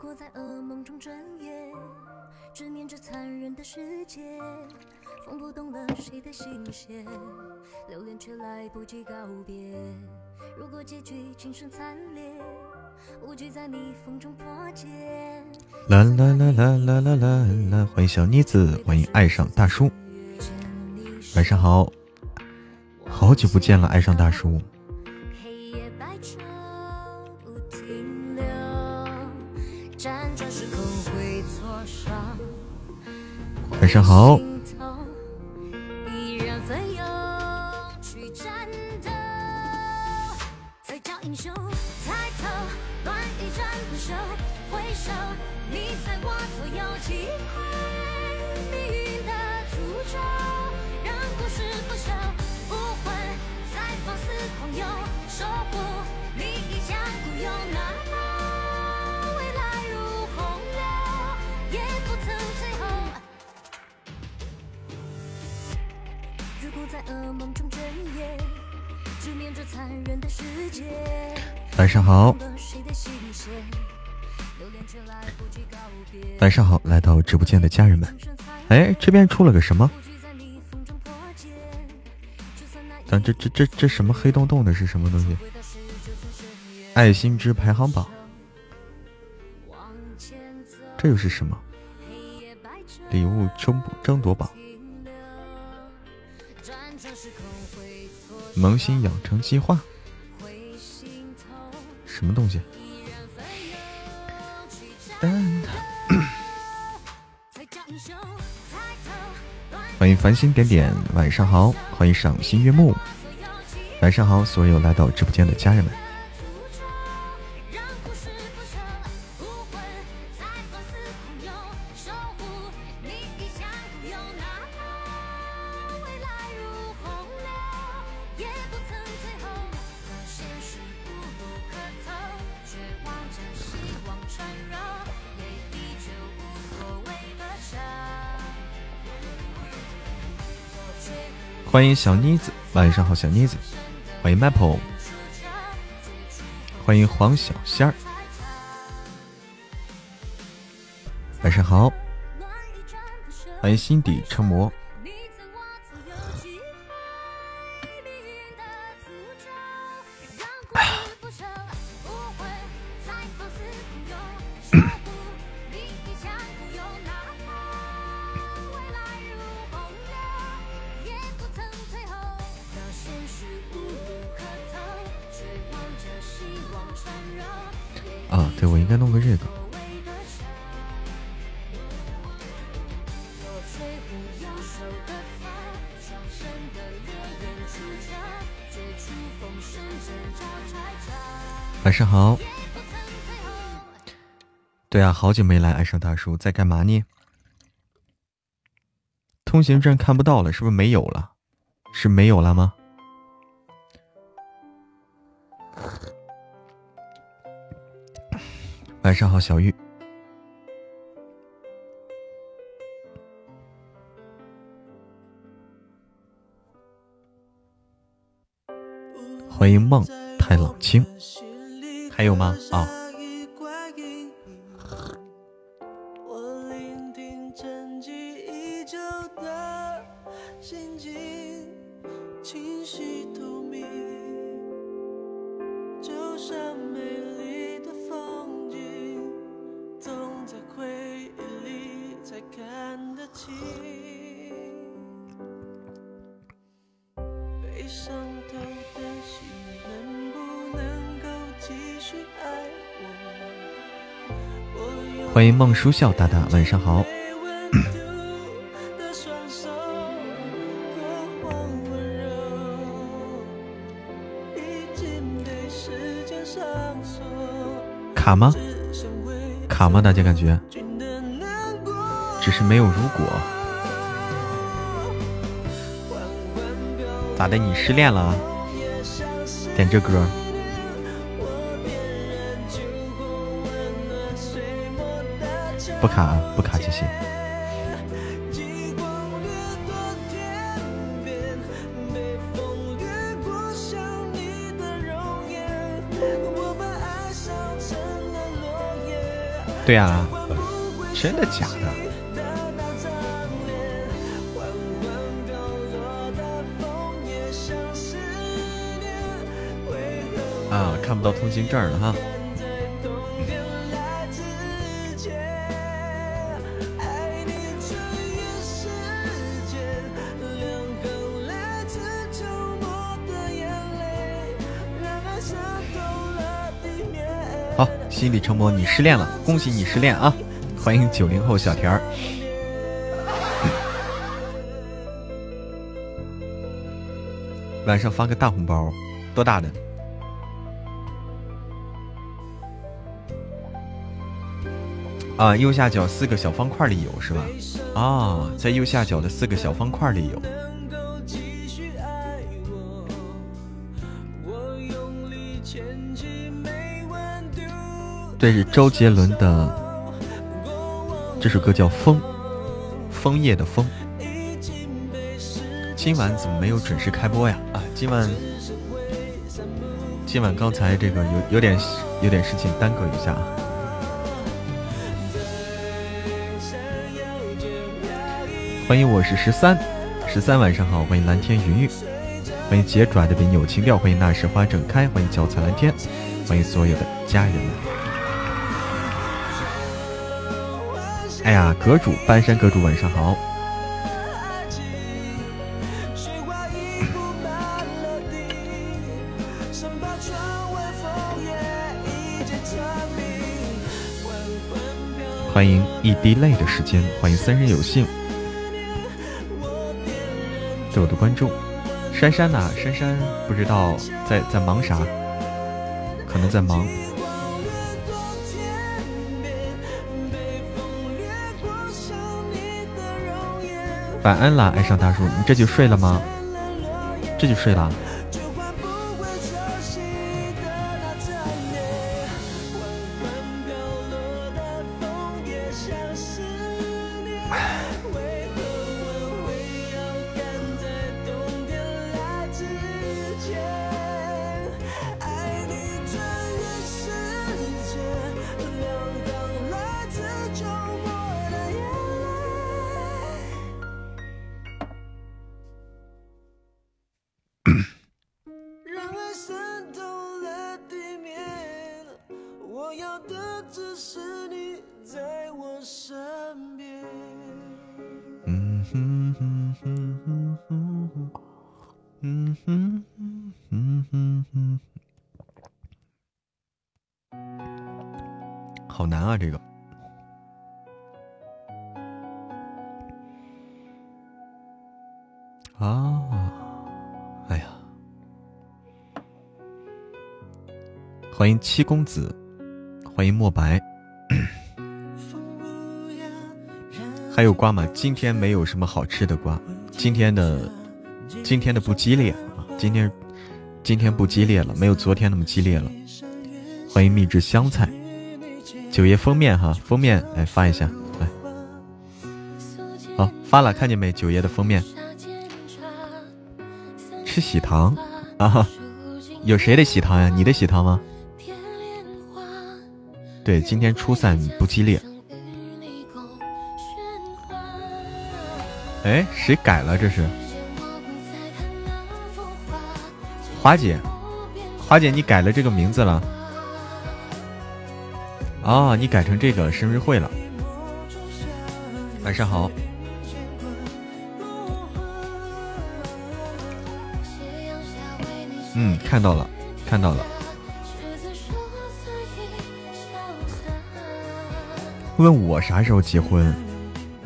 果在噩梦中睁眼，直面这残忍的世界，风拨动了谁的心弦，留恋却来不及告别。如果结局今生惨烈，无惧在逆风中破茧。啦啦啦啦啦啦啦啦！欢迎小妮子，欢迎爱上大叔，晚上好，好久不见了，爱上大叔。晚上好，直播间的家人们，哎，这边出了个什么？咱这这这这什么黑洞洞的是什么东西？爱心之排行榜。这又是什么？礼物争争夺榜。萌新养成计划。什么东西？蛋挞。欢迎繁星点点，晚上好，欢迎赏心悦目，晚上好，所有来到直播间的家人们，欢迎小妮子，晚上好，小妮子，欢迎 Maple，欢迎黄小仙儿，晚上好，欢迎心底车模，啊，对，我应该弄个这个。晚上好。对啊，好久没来，爱上大叔在干嘛呢？通行证看不到了，是不是没有了？是没有了吗？晚上好，小玉。欢迎梦太冷清，还有吗？啊、欢迎孟书笑大大，晚上好。卡吗？卡吗？大家感觉？只是没有如果。咋的？你失恋了？点这歌。不卡啊不卡，谢谢。对啊，真的假的？啊，看不到通行证了哈。好，心理成魔，你失恋了，恭喜你失恋啊！欢迎九零后小田儿，晚上发个大红包，多大的？啊，右下角四个小方块里有是吧？啊，在右下角的四个小方块里有。这是周杰伦的这首歌叫《枫》，枫叶的枫。今晚怎么没有准时开播呀？啊，今晚今晚刚才这个有有点有点事情耽搁一下啊。欢迎，我是十三，十三晚上好，欢迎蓝天云雨，欢迎杰爪的别扭情调，欢迎那时花正开，欢迎脚踩蓝天，欢迎所有的家人们。哎呀，阁主，搬山阁主，晚上好。欢迎一滴泪的时间，欢迎三人有幸，对我的关注。珊珊呢？珊珊不知道在在忙啥，可能在忙。晚安啦，爱上大叔，你这就睡了吗？这就睡了。欢迎七公子，欢迎墨白，还有瓜吗？今天没有什么好吃的瓜，今天的今天的不激烈啊，今天今天不激烈了，没有昨天那么激烈了。欢迎秘制香菜，九爷封面哈，封面来发一下，来，好发了，看见没？九爷的封面，吃喜糖啊？有谁的喜糖呀？你的喜糖吗？对，今天初赛不激烈。哎，谁改了？这是华姐，华姐，你改了这个名字了？哦，你改成这个生日会了。晚上好。嗯，看到了，看到了。问我啥时候结婚？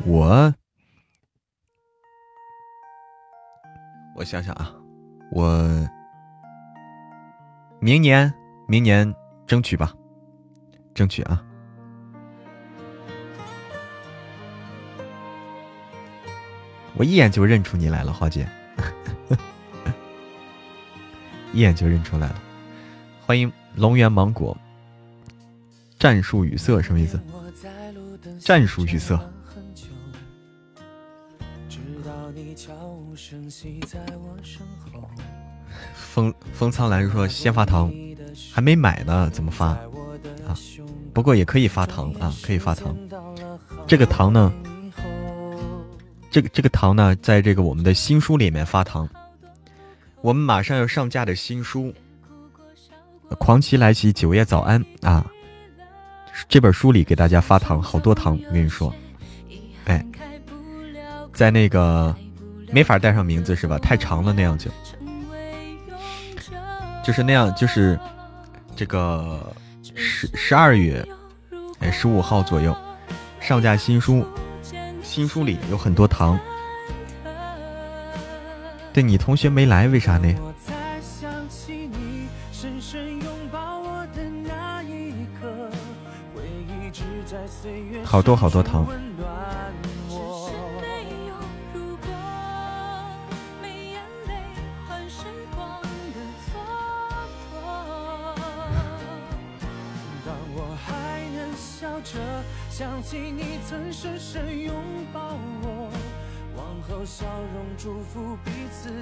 我，我想想啊，我明年，明年争取吧，争取啊！我一眼就认出你来了，花姐，一眼就认出来了。欢迎龙源芒果，战术语塞什么意思？战术预测。风风苍兰说：“先发糖还没买呢，怎么发？啊，不过也可以发糖啊，可以发糖。这个糖呢，这个这个糖呢，在这个我们的新书里面发糖。我们马上要上架的新书《狂骑来袭九月早安》啊，这本书里给大家发糖，好多糖，我跟你说，哎，在那个没法带上名字是吧？太长了那样就，就是那样，就是这个十十二月哎十五号左右上架新书，新书里有很多糖。对你同学没来，为啥呢？好多好多糖。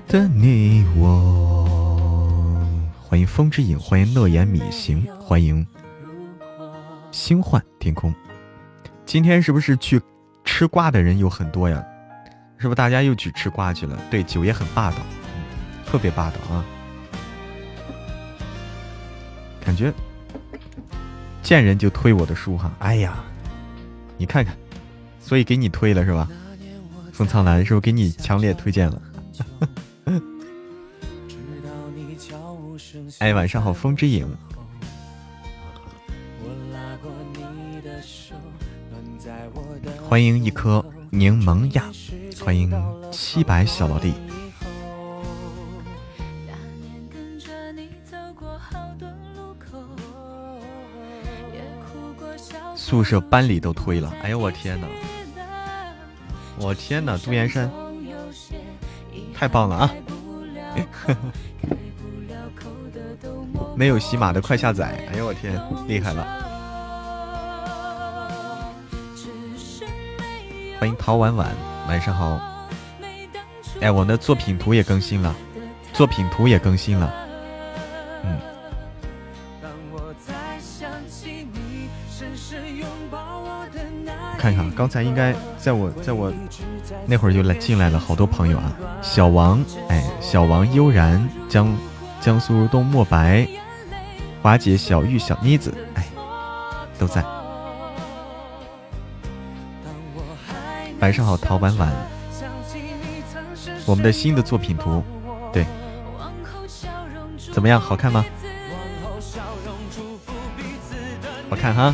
的你我，欢迎风之影，欢迎乐言米行，欢迎星幻天空。今天是不是去吃瓜的人有很多呀？是不是大家又去吃瓜去了？对，九爷很霸道，特别霸道啊！感觉见人就推我的书哈。哎呀，你看看，所以给你推了是吧？风苍兰是不是给你强烈推荐了？哎，晚上好，风之影。欢迎一颗柠檬呀，欢迎七百小老弟。宿舍班里都推了，哎呦我天哪！我天哪，杜岩山，太棒了啊！没有喜马的快下载！哎呦我天，厉害了！欢迎陶婉婉，晚上好。哎，我的作品图也更新了，作品图也更新了。嗯。看看，刚才应该在我在我那会儿就来进来了好多朋友啊！小王，哎，小王悠然，江江苏如东墨白。华姐、小玉、小妮子，哎，都在。晚上好，陶婉婉。我们的新的作品图，对，怎么样？好看吗？好看哈。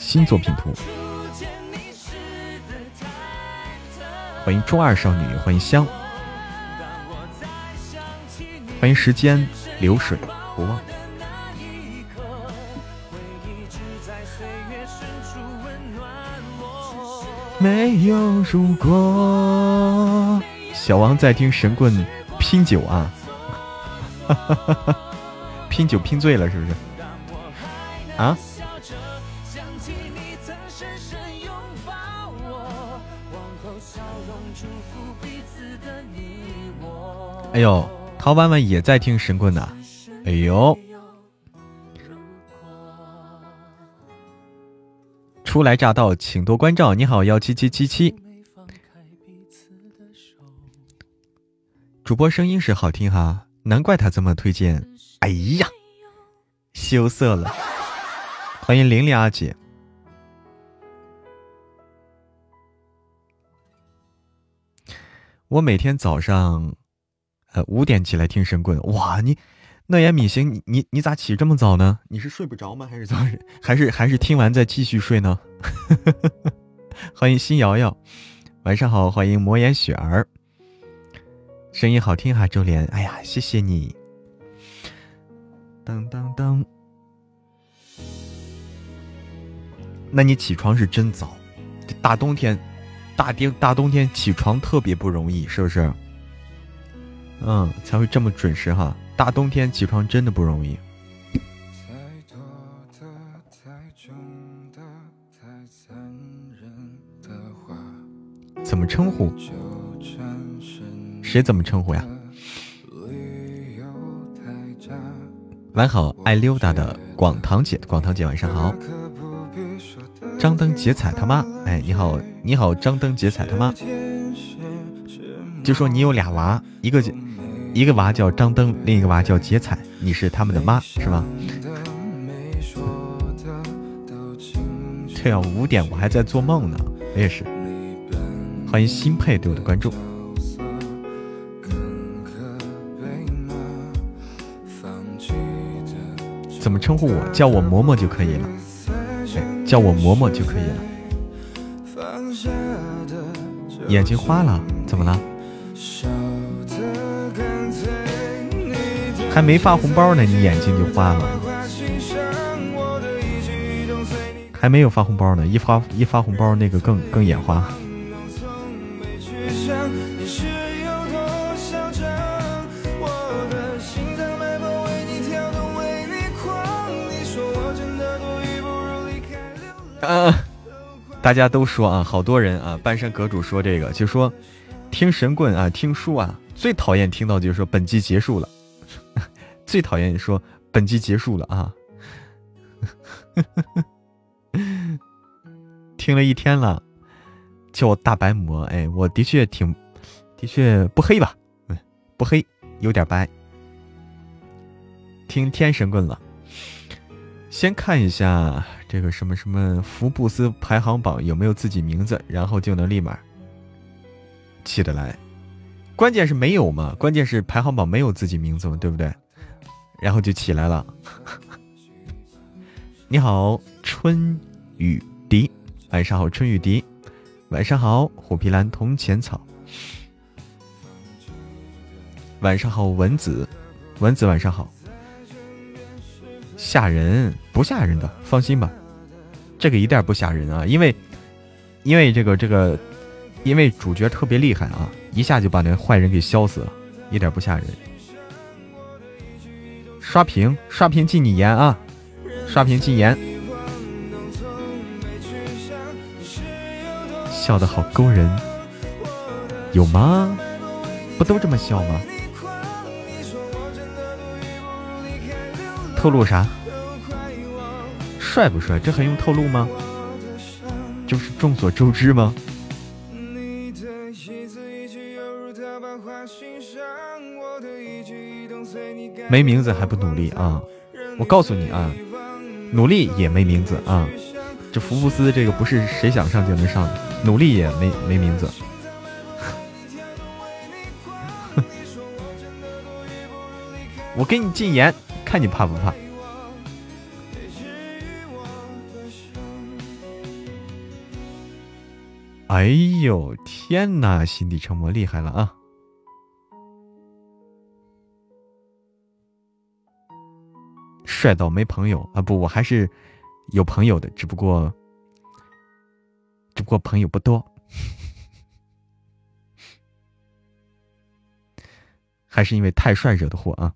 新作品图。欢迎中二少女，欢迎香。欢迎时间流水不忘。没有如果。小王在听神棍拼酒啊，拼酒拼醉了是不是？啊？哎呦！陶婉婉也在听神棍呢，哎呦！初来乍到，请多关照。你好，幺七七七七。主播声音是好听哈，难怪他这么推荐。哎呀，羞涩了。欢迎玲玲阿姐。我每天早上。呃，五点起来听神棍，哇！你那言米行，你你你咋起这么早呢？你是睡不着吗？还是怎么？还是还是听完再继续睡呢？欢迎新瑶瑶，晚上好，欢迎魔岩雪儿，声音好听哈，周莲，哎呀，谢谢你。当当当，那你起床是真早，大冬天，大丁大冬天起床特别不容易，是不是？嗯，才会这么准时哈！大冬天起床真的不容易。怎么称呼？谁怎么称呼呀？晚好，爱溜达的广堂姐，广堂姐晚上好。张灯结彩他妈，哎，你好，你好，张灯结彩他妈。就说你有俩娃，一个一个娃叫张灯，另一个娃叫结彩，你是他们的妈是吗？对啊，五点我还在做梦呢，我也是。欢迎新配对我的关注。怎么称呼我？叫我嬷嬷就可以了。哎，叫我嬷嬷就可以了。眼睛花了，怎么了？还没发红包呢，你眼睛就花了。还没有发红包呢，一发一发红包，那个更更眼花。大家都说啊，好多人啊，半山阁主说这个，就说听神棍啊，听书啊，最讨厌听到就是说本集结束了，最讨厌你说本集结束了啊，听了一天了，叫我大白魔，哎，我的确挺，的确不黑吧，不黑，有点白，听天神棍了，先看一下。这个什么什么福布斯排行榜有没有自己名字，然后就能立马起得来。关键是没有嘛？关键是排行榜没有自己名字嘛？对不对？然后就起来了。你好，春雨笛，晚上好，春雨笛，晚上好，虎皮兰铜钱草，晚上好，蚊子，蚊子晚上好，吓人不吓人的，放心吧。这个一点不吓人啊，因为，因为这个这个，因为主角特别厉害啊，一下就把那坏人给削死了，一点不吓人。刷屏刷屏禁你言啊，刷屏禁言。笑得好勾人，有吗？不都这么笑吗？透露啥？帅不帅？这还用透露吗？就是众所周知吗？没名字还不努力啊！我告诉你啊，努力也没名字啊！这福布斯这个不是谁想上就能上的，努力也没没名字。我给你禁言，看你怕不怕？哎呦天哪！心底沉默厉害了啊！帅到没朋友啊！不，我还是有朋友的，只不过，只不过朋友不多，还是因为太帅惹的祸啊！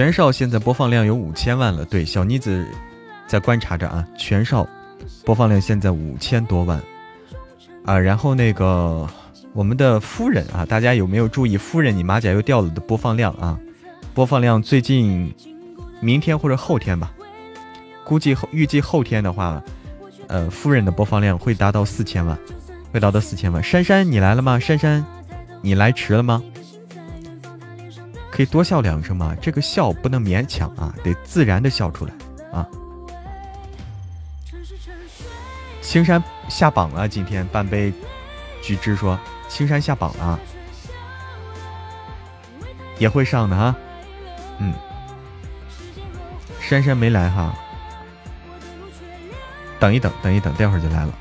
全少现在播放量有五千万了，对，小妮子在观察着啊。全少播放量现在五千多万啊，然后那个我们的夫人啊，大家有没有注意夫人你马甲又掉了的播放量啊？播放量最近明天或者后天吧，估计后预计后天的话，呃，夫人的播放量会达到四千万，会达到四千万。珊珊你来了吗？珊珊你来迟了吗？可以多笑两声吗？这个笑不能勉强啊，得自然的笑出来啊！青山下榜了，今天半杯橘汁说青山下榜了，也会上的哈。嗯，珊珊没来哈，等一等，等一等，待会儿就来了。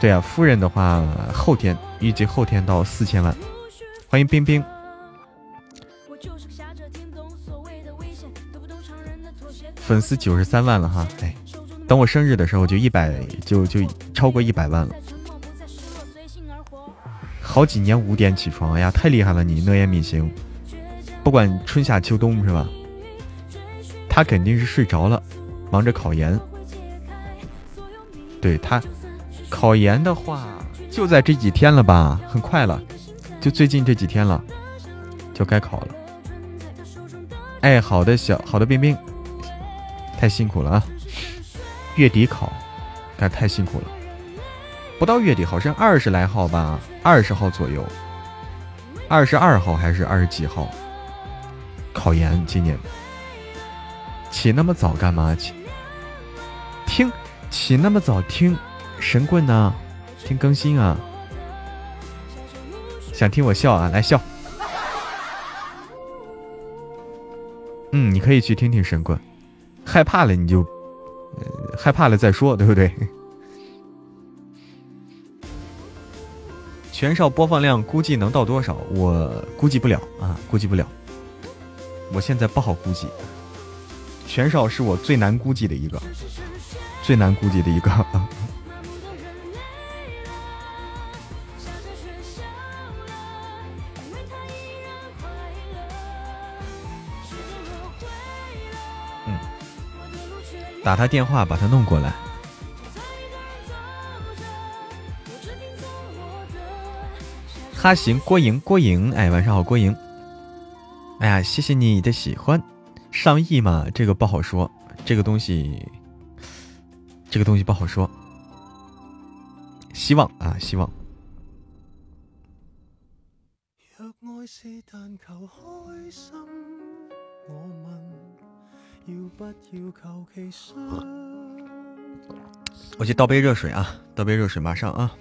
对啊，夫人的话后天预计后天到四千万，欢迎冰冰。粉丝九十三万了哈，哎，等我生日的时候就一百就就超过一百万了。好几年五点起床，哎呀，太厉害了你！诺言敏行，不管春夏秋冬是吧？他肯定是睡着了，忙着考研。对他，考研的话就在这几天了吧，很快了，就最近这几天了，就该考了。哎，好的，小好的，冰冰，太辛苦了啊！月底考，该太辛苦了。不到月底，好像二十来号吧，二十号左右，二十二号还是二十几号？考研今年起那么早干嘛？起听起那么早听神棍呢？听更新啊？想听我笑啊？来笑。嗯，你可以去听听神棍。害怕了你就，呃害怕了再说，对不对？全少播放量估计能到多少？我估计不了啊，估计不了。我现在不好估计，全少是我最难估计的一个，最难估计的一个。打他电话，把他弄过来。哈行，郭莹，郭莹，哎，晚上好，郭莹。哎呀，谢谢你的喜欢，上亿嘛，这个不好说，这个东西，这个东西不好说，希望啊，希望。若爱是但求开心我要不要求其？我去倒杯热水啊，倒杯热水，马上啊。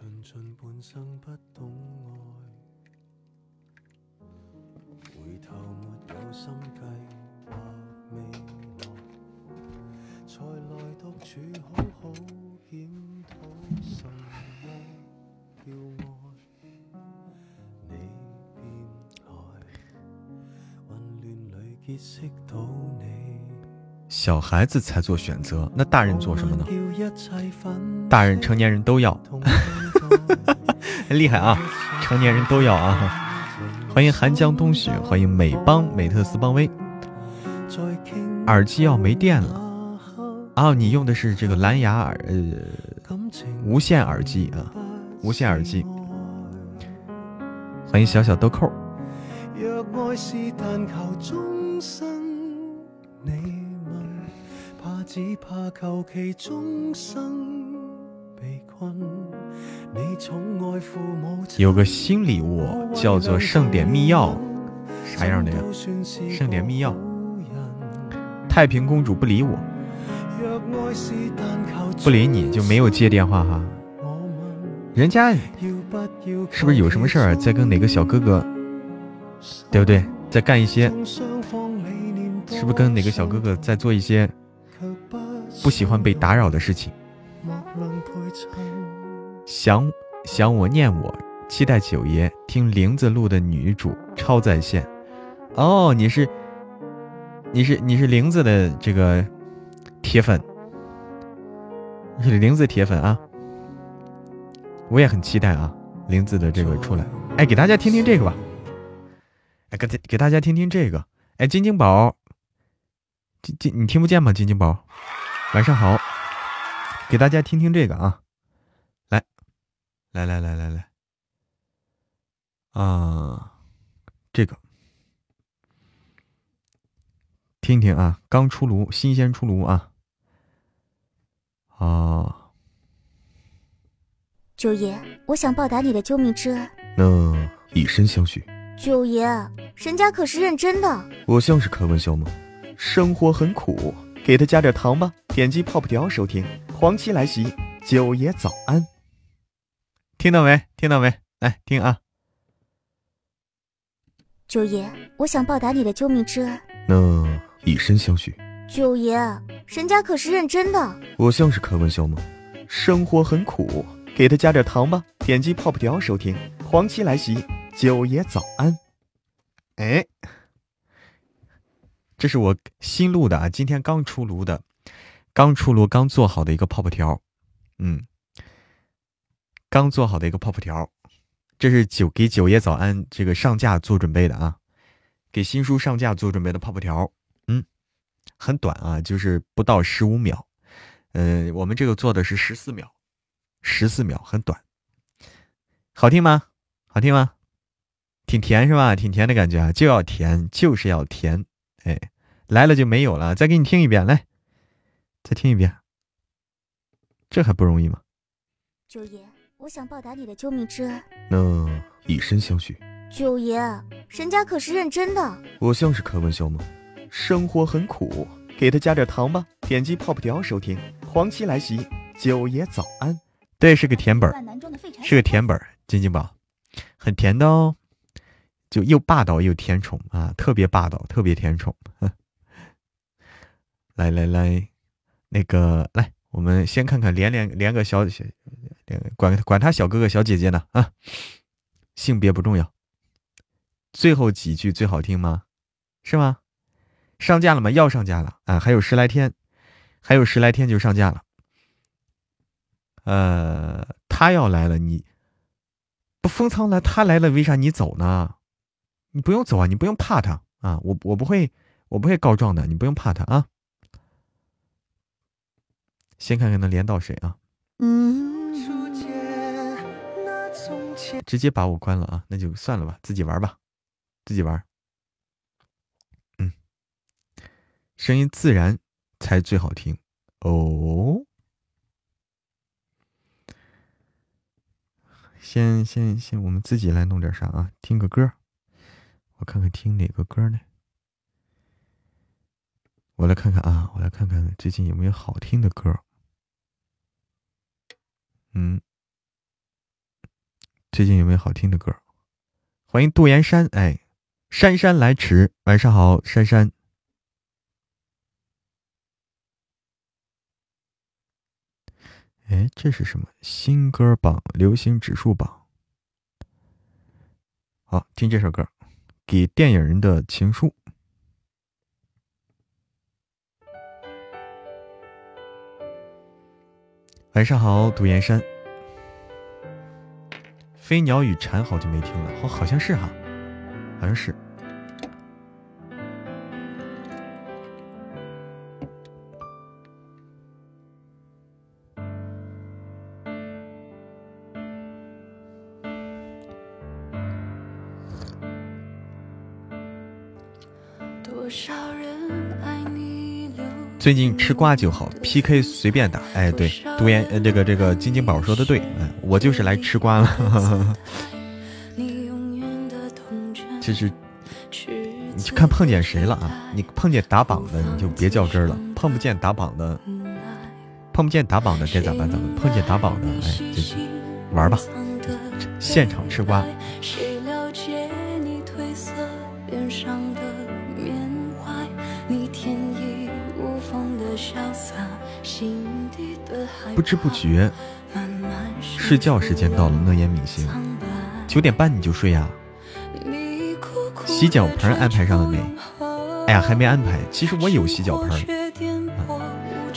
论尽半生不同。小孩子才做选择，那大人做什么呢？大人成年人都要，厉害啊！成年人都要啊！欢迎寒江冬雪，欢迎美邦美特斯邦威。耳机要没电了啊！你用的是这个蓝牙耳呃无线耳机啊，无线耳机。欢迎小小豆蔻。有个新礼物叫做盛典密钥，啥样的呀？盛典密钥。太平公主不理我，不理你就没有接电话哈。人家是不是有什么事儿在跟哪个小哥哥，对不对？在干一些，是不是跟哪个小哥哥在做一些不喜欢被打扰的事情？想想我念我，期待九爷听林子录的女主超在线。哦，你是。你是你是玲子的这个铁粉，是玲子铁粉啊！我也很期待啊，玲子的这个出来。哎，给大家听听这个吧。哎，给给大家听听这个。哎，晶晶宝，晶晶，你听不见吗？晶晶宝，晚上好。给大家听听这个啊，来，来来来来来，啊，这个。听听啊，刚出炉，新鲜出炉啊！啊，九爷，我想报答你的救命之恩。那以身相许。九爷，人家可是认真的。我像是开玩笑吗？生活很苦，给他加点糖吧。点击泡泡条收听。黄七来袭，九爷早安。听到没？听到没？来听啊！九爷，我想报答你的救命之恩。那。以身相许，九爷，人家可是认真的。我像是开玩笑吗？生活很苦，给他加点糖吧。点击泡泡条收听。黄七来袭，九爷早安。哎，这是我新录的啊，今天刚出炉的，刚出炉、刚做好的一个泡泡条，嗯，刚做好的一个泡泡条，这是九给九爷早安这个上架做准备的啊，给新书上架做准备的泡泡条，嗯，很短啊，就是不到十五秒，呃，我们这个做的是十四秒，十四秒很短，好听吗？好听吗？挺甜是吧？挺甜的感觉啊，就要甜，就是要甜，哎，来了就没有了，再给你听一遍，来。再听一遍，这还不容易吗？九爷，我想报答你的救命之恩。那以身相许。九爷，人家可是认真的。我像是开玩笑吗？生活很苦，给他加点糖吧。点击泡泡条收听。黄七来袭，九爷早安。对，是个甜本是个甜本金金宝，很甜的哦，就又霸道又甜宠啊，特别霸道，特别甜宠。来来来。那个，来，我们先看看连连连个小小，管管他小哥哥小姐姐呢啊，性别不重要。最后几句最好听吗？是吗？上架了吗？要上架了啊，还有十来天，还有十来天就上架了。呃，他要来了，你不封仓来，他来了，为啥你走呢？你不用走啊，你不用怕他啊，我我不会，我不会告状的，你不用怕他啊。先看看能连到谁啊？直接把我关了啊，那就算了吧，自己玩吧，自己玩。嗯，声音自然才最好听哦。先先先，我们自己来弄点啥啊？听个歌，我看看听哪个歌呢？我来看看啊，我来看看最近有没有好听的歌。嗯，最近有没有好听的歌？欢迎杜岩山，哎，姗姗来迟，晚上好，姗姗。哎，这是什么新歌榜、流行指数榜？好，听这首歌，《给电影人的情书》。晚上好，独岩山。飞鸟与蝉好久没听了，好好像是哈，好像是。最近吃瓜就好，PK 随便打。哎，对，独眼呃，这个这个金金宝说的对，哎，我就是来吃瓜了。就是，你去看碰见谁了啊？你碰见打榜的，你就别较真了；碰不见打榜的，碰不见打榜的该咋办？咋办碰见打榜的，哎，就玩吧，现场吃瓜。知不觉，睡觉时间到了。乐言明星，九点半你就睡呀？洗脚盆安排上了没？哎呀，还没安排。其实我有洗脚盆。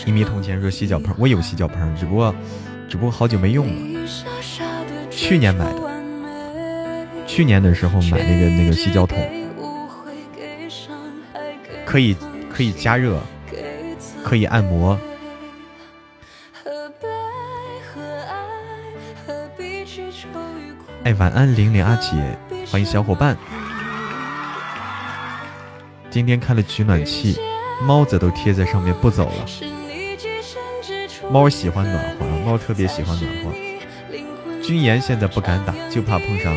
一米铜钱说洗脚盆，我有洗脚盆，只不过，只不过好久没用了。去年买的，去年的时候买那个那个洗脚桶，可以可以加热，可以按摩。晚安，玲玲阿姐，欢迎小伙伴。今天开了取暖器，猫子都贴在上面不走了。猫喜欢暖和，猫特别喜欢暖和。军言现在不敢打，就怕碰上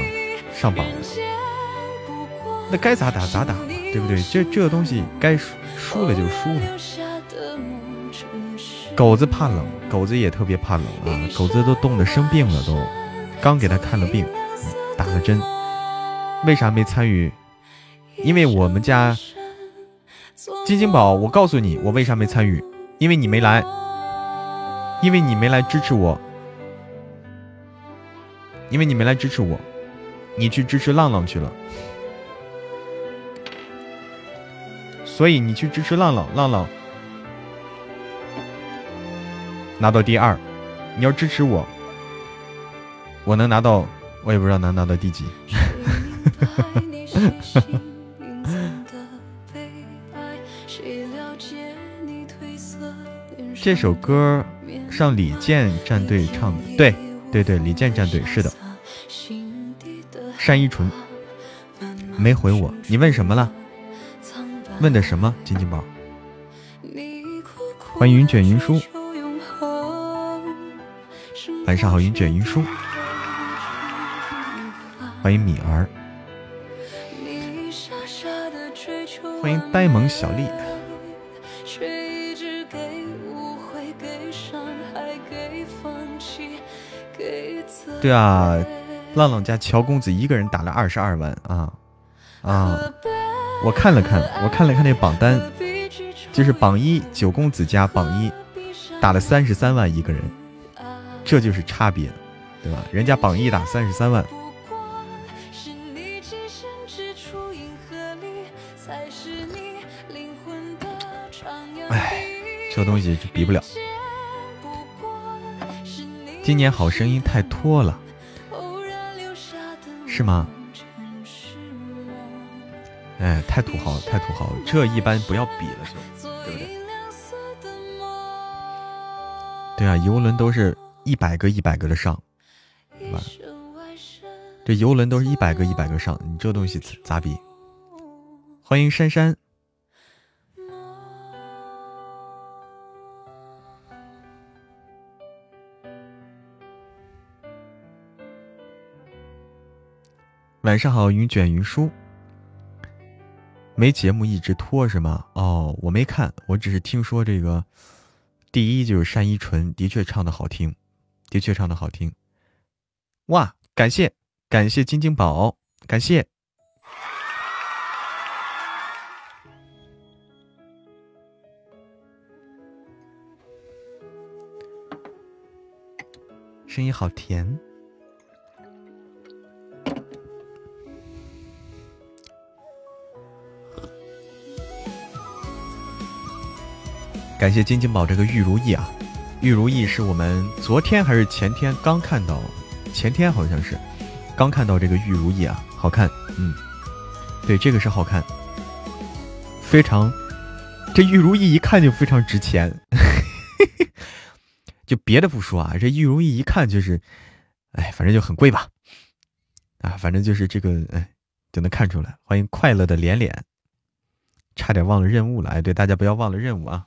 上榜了。那该咋打咋打嘛，对不对？这这东西该输输了就输了。狗子怕冷，狗子也特别怕冷啊，狗子都冻得生病了都。刚给他看了病，打了针，为啥没参与？因为我们家金金宝，我告诉你，我为啥没参与？因为你没来，因为你没来支持我，因为你没来支持我，你去支持浪浪去了，所以你去支持浪浪，浪浪，拿到第二，你要支持我，我能拿到，我也不知道能拿到第几。这首歌上李健战队唱的，对对对，李健战队是的。单依纯没回我，你问什么了？问的什么？金金宝，欢迎云卷云舒，晚上好，云卷云舒，欢迎米儿，欢迎呆萌小丽。对啊，浪浪家乔公子一个人打了二十二万啊啊！我看了看，我看了看那榜单，就是榜一九公子家榜一打了三十三万一个人，这就是差别，对吧？人家榜一打三十三万，这东西就比不了。今年好声音太拖了，是吗？哎，太土豪了，太土豪了，这一般不要比了，就对不对？对啊，游轮都是一百个一百个的上，对吧？这游轮都是一百个一百个上，你这东西咋比？欢迎珊珊。晚上好，云卷云舒。没节目一直拖是吗？哦，我没看，我只是听说这个第一就是单依纯，的确唱的好听，的确唱的好听。哇，感谢感谢金金宝，感谢。声音好甜。感谢金金宝这个玉如意啊，玉如意是我们昨天还是前天刚看到，前天好像是刚看到这个玉如意啊，好看，嗯，对，这个是好看，非常，这玉如意一看就非常值钱，就别的不说啊，这玉如意一看就是，哎，反正就很贵吧，啊，反正就是这个，哎，就能看出来。欢迎快乐的连连，差点忘了任务了，哎，对，大家不要忘了任务啊。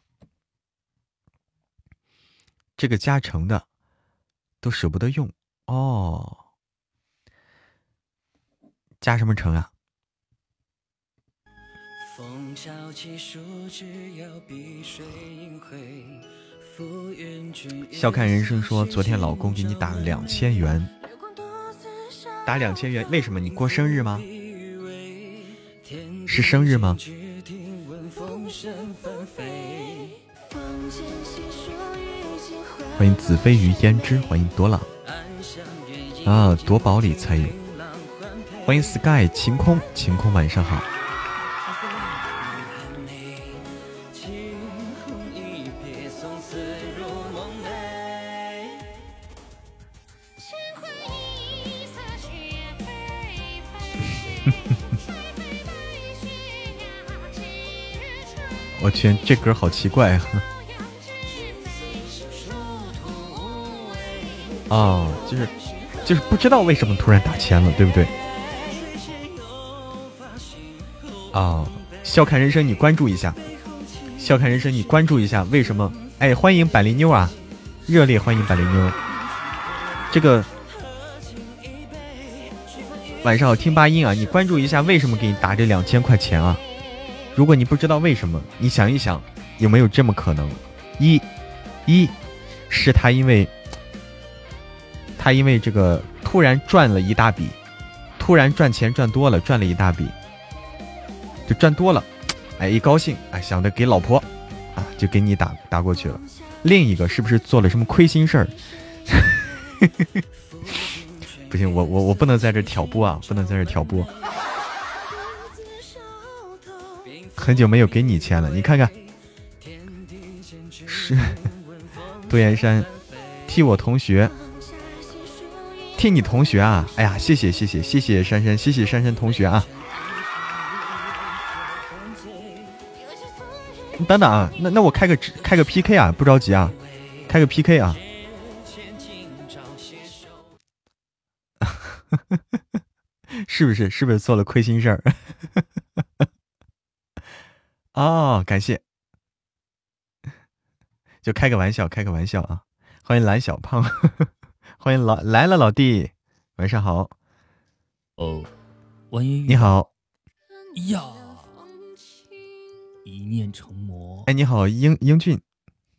这个加成的都舍不得用哦，加什么成啊？笑看人生说，昨天老公给你打了两千元，打两千元，为什么？你过生日吗？是生日吗？欢迎子非鱼胭脂，欢迎多朗啊，夺宝里才有。欢迎 sky 晴空，晴空晚上好。我天，这歌好奇怪啊！啊，就是就是不知道为什么突然打钱了，对不对？啊，笑看人生，你关注一下，笑看人生，你关注一下，为什么？哎，欢迎百灵妞啊，热烈欢迎百灵妞。这个晚上好，听八音啊，你关注一下，为什么给你打这两千块钱啊？如果你不知道为什么，你想一想，有没有这么可能？一，一是他因为。他因为这个突然赚了一大笔，突然赚钱赚多了，赚了一大笔，就赚多了，哎，一高兴，哎，想着给老婆，啊，就给你打打过去了。另一个是不是做了什么亏心事儿？不行，我我我不能在这挑拨啊，不能在这挑拨。很久没有给你钱了，你看看，是 杜岩山，替我同学，替你同学啊！哎呀，谢谢谢谢谢谢珊珊，谢谢珊珊同学啊！等等啊，那那我开个开个 PK 啊，不着急啊，开个 PK 啊。是不是？是不是做了亏心事儿？哦，感谢，就开个玩笑，开个玩笑啊！欢迎蓝小胖，欢迎老来了老弟，晚上好。哦，王英你好。呀，一念成魔。哎，你好，英英俊。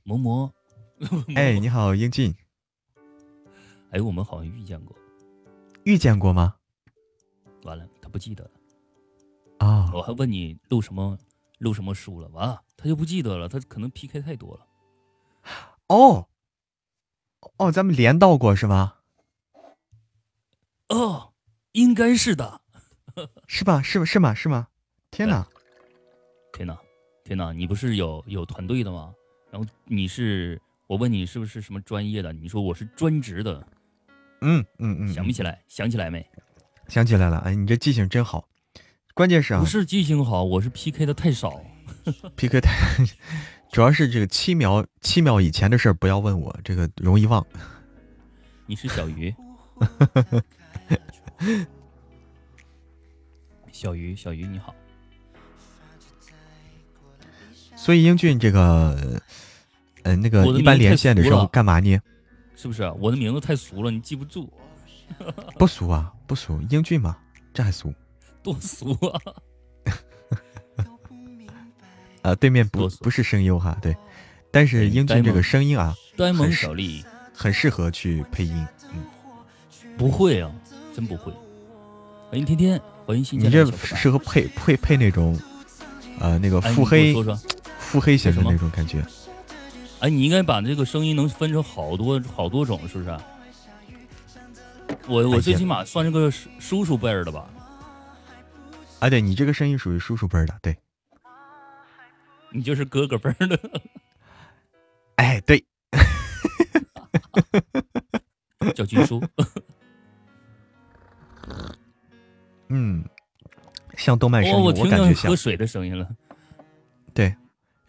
魔魔。哎，你好，英俊。哎，我们好像遇见过。遇见过吗？完了，他不记得了。啊！我还问你录什么，录什么书了，完了他就不记得了。他可能 PK 太多了。哦，哦，咱们连到过是吗？哦，应该是的，是吧？是是吗？是吗？天哪！天哪！天哪！你不是有有团队的吗？然后你是我问你是不是什么专业的？你说我是专职的。嗯嗯嗯，想不起来，想起来没？想起来了，哎，你这记性真好。关键是啊，不是记性好，我是 PK 的太少，PK 太，主要是这个七秒七秒以前的事儿不要问我，这个容易忘。你是小鱼，小鱼，小鱼你好。所以英俊这个，呃，那个一般连线的时候干嘛呢？是不是我的名字太俗了，你记不住？不俗啊，不俗，英俊嘛，这还俗？多俗啊！呃，对面不不是声优哈，对，但是英俊这个声音啊，呆萌小丽很适合去配音。嗯，不会啊，真不会。欢迎天天，欢迎新。你这适合配配配那种，呃，那个腹黑，腹黑型的那种感觉。哎，你应该把这个声音能分成好多好多种，是不是？我我最起码算是个叔叔辈儿的吧？啊，对你这个声音属于叔叔辈儿的，对，你就是哥哥辈儿的。哎，对，叫军叔。嗯，像动漫声音，我感觉像喝水的声音了。对，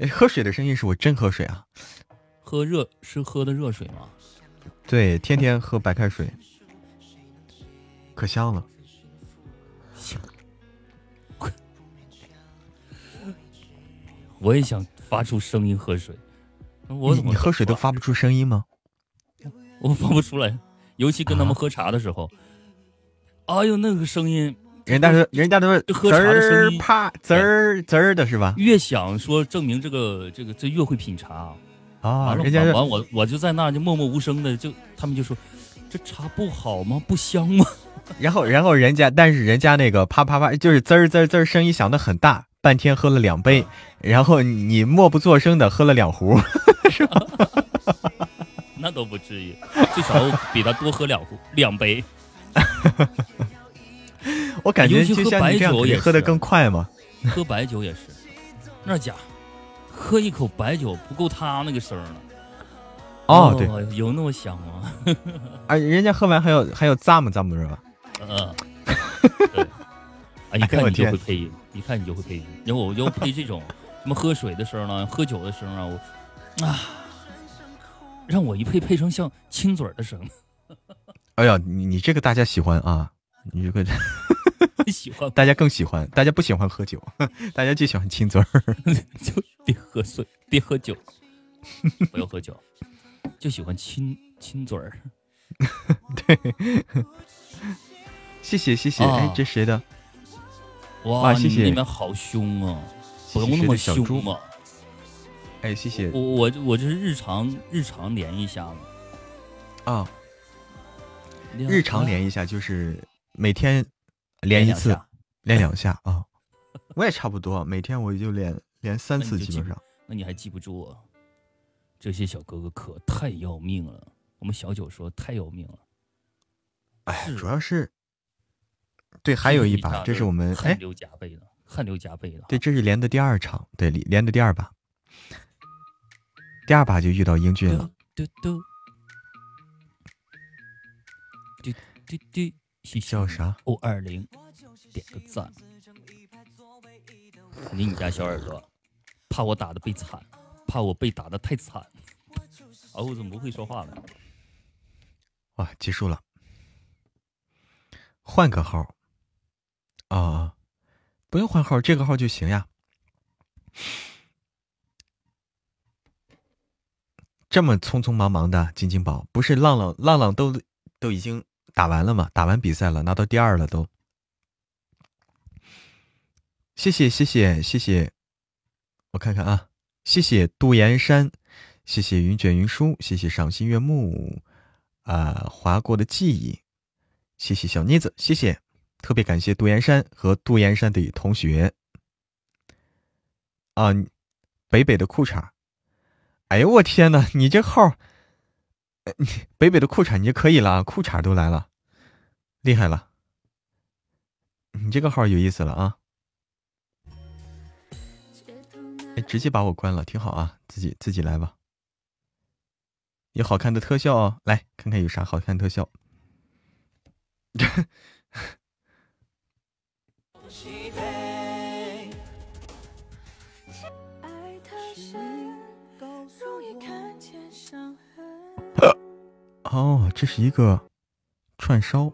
喝水的声音是我真喝水啊。喝热是喝的热水吗？对，天天喝白开水。可香了，我也想发出声音喝水。我你喝水都发不出声音吗？我发不出来，尤其跟他们喝茶的时候。哎呦，那个声音，人家是人家都是喝茶的声音，啪滋儿滋儿的是吧？越想说证明这个这个这越会品茶啊！完了完我我就在那就默默无声的就他们就说这茶不好吗？不香吗？然后，然后人家，但是人家那个啪啪啪，就是滋儿滋儿滋儿，声音响的很大，半天喝了两杯，然后你默不作声的喝了两壶，是吧？那都不至于，至少比他多喝两壶 两杯。我感觉就像你这样，也喝的更快嘛？喝白酒也是，那家喝一口白酒不够他那个声了。哦，对，有那么香吗？啊，人家喝完还有还有咂么咂么是吧？嗯，对，啊，一看你就会配音，一看你就会配音。然后我就配这种什么喝水的声呢，喝酒的声啊，我啊，让我一配配成像亲嘴的声。哎呀，你你这个大家喜欢啊，你这个 喜欢，大家更喜欢，大家不喜欢喝酒，大家就喜欢亲嘴儿，就别喝水，别喝酒，不要喝酒，就喜欢亲亲嘴儿。对。谢谢谢谢，哎，这谁的？哇，谢谢！那边好凶啊，不用那么凶嘛。哎，谢谢。我我我这是日常日常连一下嘛。啊，日常连一下就是每天连一次，连两下啊。我也差不多，每天我就连连三次，基本上。那你还记不住啊？这些小哥哥可太要命了。我们小九说太要命了。哎，主要是。对，还有一把，这是我们汗流浃背的，汗流浃背的。对，这是连的第二场，对，连的第二把，第二把就遇到英俊了。嘟嘟嘟嘟嘟，谢谢叫啥？O 二零，点个赞。肯定你家小耳朵，怕我打的被惨，怕我被打的太惨。啊，我怎么不会说话了？哇，结束了，换个号啊，不用换号，这个号就行呀。这么匆匆忙忙的，晶晶宝不是浪浪浪浪都都已经打完了吗？打完比赛了，拿到第二了都。谢谢谢谢谢谢，我看看啊，谢谢杜岩山，谢谢云卷云舒，谢谢赏心悦目，啊、划过的记忆，谢谢小妮子，谢谢，特别感谢杜岩山和杜岩山的同学。啊，北北的裤衩，哎呦我天呐，你这号，北北的裤衩你就可以了，裤衩都来了，厉害了，你这个号有意思了啊。哎，直接把我关了，挺好啊，自己自己来吧。有好看的特效哦，来看看有啥好看特效。爱太深，容易看见伤痕。哦，这是一个串烧。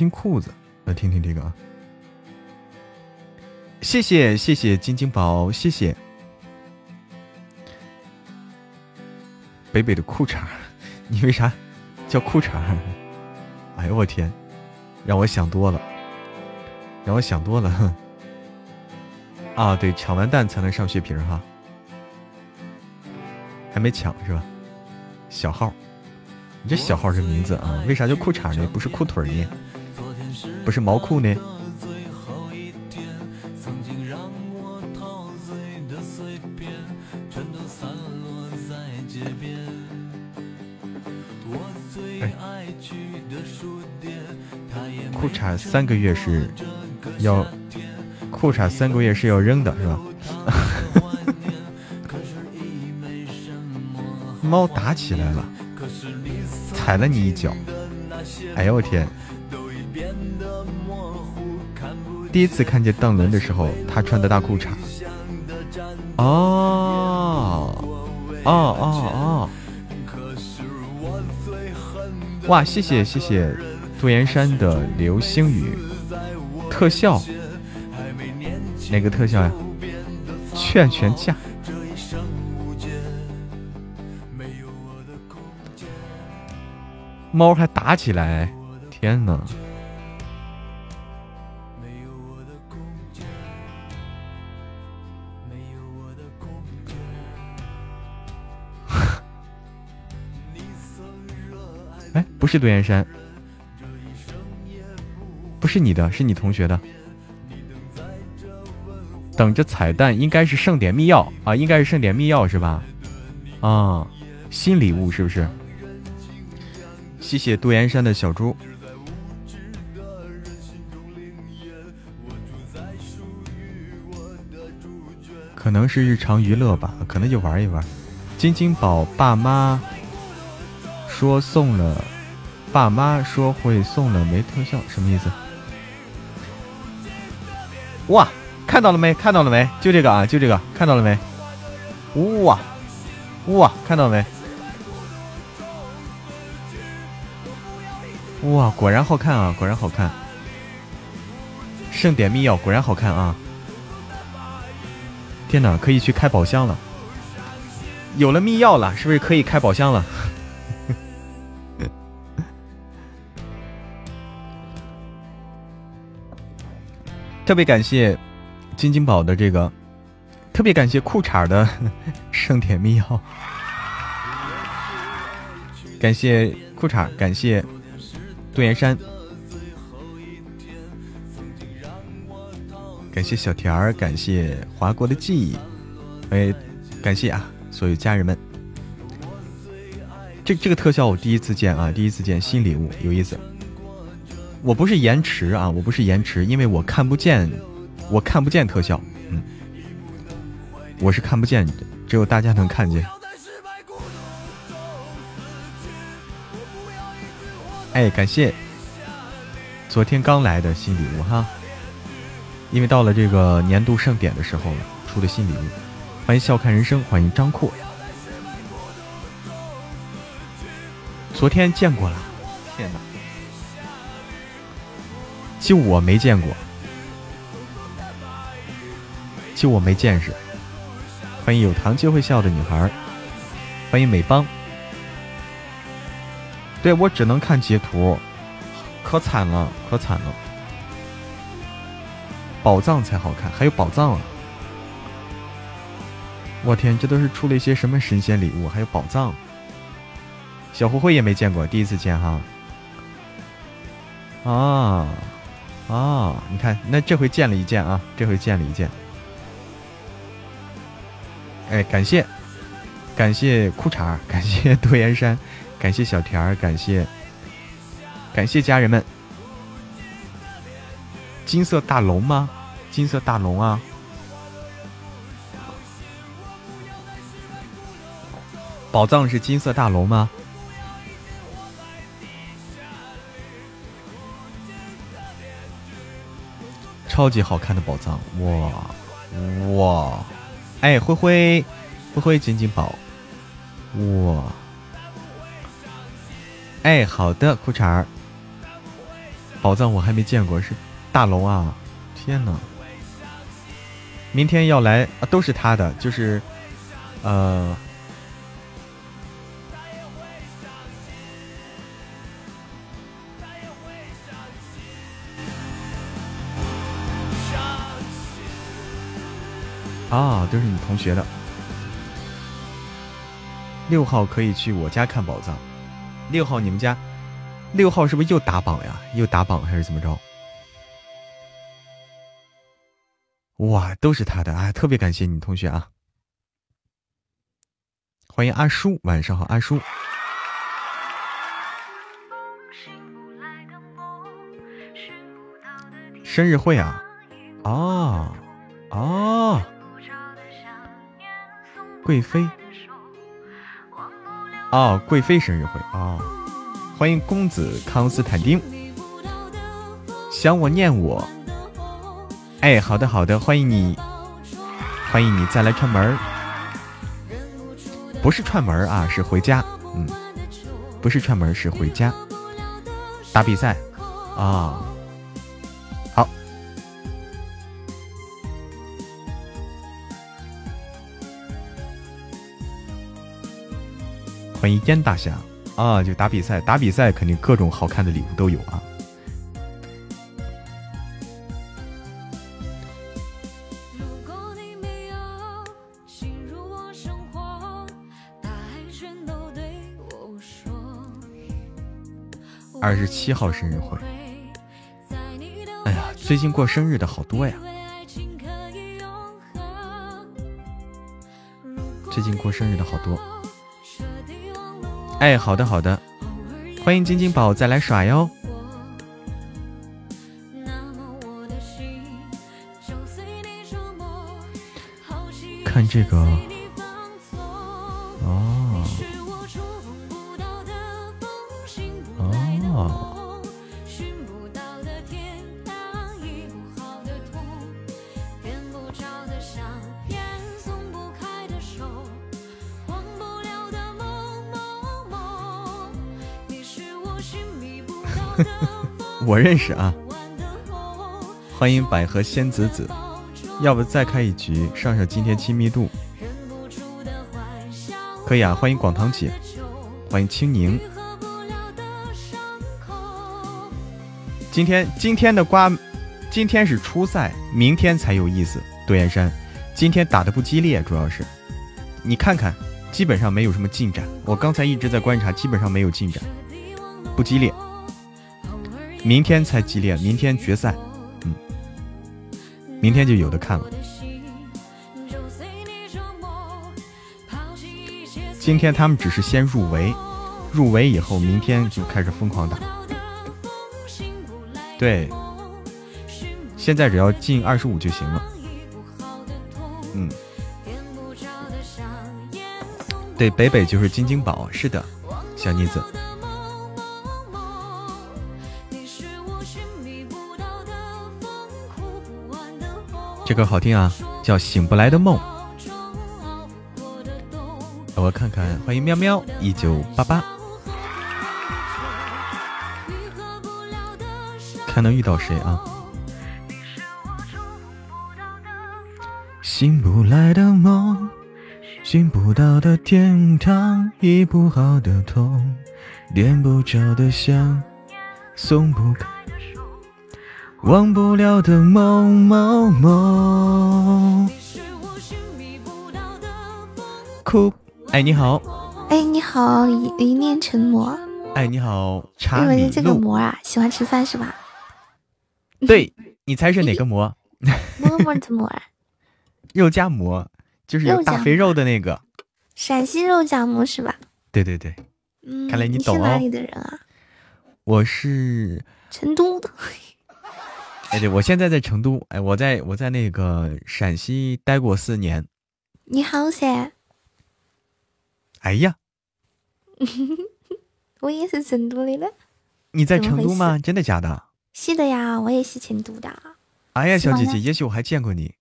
新裤子，来听听这个啊。谢谢谢谢晶晶宝，谢谢北北的裤衩，你为啥叫裤衩？哎呦我天，让我想多了，让我想多了。啊，对，抢完蛋才能上血瓶哈，还没抢是吧？小号，你这小号这名字啊，为啥叫裤衩呢？不是裤腿呢？不是毛裤呢？裤衩三个月是要，裤衩三个月是要扔的是吧？猫打起来了，踩了你一脚，哎呦我天！第一次看见邓伦的时候，他穿的大裤衩。哦，哦哦哦！哇，谢谢谢谢杜岩山的流星雨特效，哪个特效呀？劝全价。猫还打起来，天哪！不是杜岩山，不是你的，是你同学的。等着彩蛋，应该是盛典密钥啊，应该是盛典密钥是吧？啊，新礼物是不是？谢谢杜岩山的小猪。可能是日常娱乐吧，可能就玩一玩。金金宝爸妈说送了，爸妈说会送了，没特效，什么意思？哇，看到了没？看到了没？就这个啊，就这个，看到了没？哇哇，看到了没？哇，果然好看啊，果然好看。盛典密钥果然好看啊！天哪，可以去开宝箱了。有了密钥了，是不是可以开宝箱了？特别感谢金金宝的这个，特别感谢裤衩的盛典密钥，感谢裤衩，感谢杜岩山，感谢小田儿，感谢华国的记忆，哎，感谢啊，所有家人们。这这个特效我第一次见啊，第一次见新礼物，有意思。我不是延迟啊，我不是延迟，因为我看不见，我看不见特效，嗯，我是看不见的，只有大家能看见。哎，感谢昨天刚来的新礼物哈，因为到了这个年度盛典的时候了，出的新礼物，欢迎笑看人生，欢迎张阔。昨天见过了，天哪！就我没见过，就我没见识。欢迎有糖就会笑的女孩，欢迎美邦。对我只能看截图，可惨了，可惨了。宝藏才好看，还有宝藏啊！我天，这都是出了一些什么神仙礼物？还有宝藏，小灰灰也没见过，第一次见哈。啊。啊，你看，那这回见了一件啊，这回见了一件。哎，感谢，感谢裤衩，感谢多岩山，感谢小田儿，感谢，感谢家人们。金色大龙吗？金色大龙啊！宝藏是金色大龙吗？超级好看的宝藏，哇哇！哎，灰灰灰灰金金宝，哇！哎，好的，裤衩儿，宝藏我还没见过，是大龙啊！天哪！明天要来啊，都是他的，就是呃。啊，都是你同学的。六号可以去我家看宝藏。六号，你们家六号是不是又打榜呀？又打榜还是怎么着？哇，都是他的啊！特别感谢你同学啊！欢迎阿叔，晚上好，阿叔。生日会啊！哦哦。贵妃，哦，贵妃生日会哦！欢迎公子康斯坦丁，想我念我，哎，好的好的，欢迎你，欢迎你再来串门不是串门啊，是回家，嗯，不是串门是回家，打比赛。啊。欢迎烟大侠啊！就打比赛，打比赛肯定各种好看的礼物都有啊。二十七号生日会，哎呀，最近过生日的好多呀！最近过生日的好多。哎，好的好的，欢迎晶晶宝再来耍哟。看这个，我认识啊，欢迎百合仙子子，要不再开一局上上今天亲密度？可以啊，欢迎广堂姐，欢迎青柠。今天今天的瓜，今天是初赛，明天才有意思。杜岩山，今天打的不激烈，主要是你看看，基本上没有什么进展。我刚才一直在观察，基本上没有进展，不激烈。明天才激烈，明天决赛，嗯，明天就有的看了。今天他们只是先入围，入围以后，明天就开始疯狂打。对，现在只要进二十五就行了。嗯，对，北北就是金金宝，是的，小妮子。这歌好听啊，叫《醒不来的梦》。我看看，欢迎喵喵一九八八，看能遇到谁啊？醒不来的梦，寻不到的天堂，医不好的痛，点不着的香，松不开手忘不了的某某某。哭。哎，你好！哎，你好！一一念成魔。哎，你好！因为这个魔啊，喜欢吃饭是吧？对，你猜是哪个魔？馍馍的馍啊？肉夹馍，就是有大肥肉的那个。陕西肉夹馍是吧？对对对。嗯。看来你懂哦。你是哪里的人啊？我是成都的。哎，对，我现在在成都。哎，我在我在那个陕西待过四年。你好噻。哎呀，我也是成都的了。你在成都吗？真的假的？是的呀，我也是成都的。哎呀，小姐姐，也许我还见过你。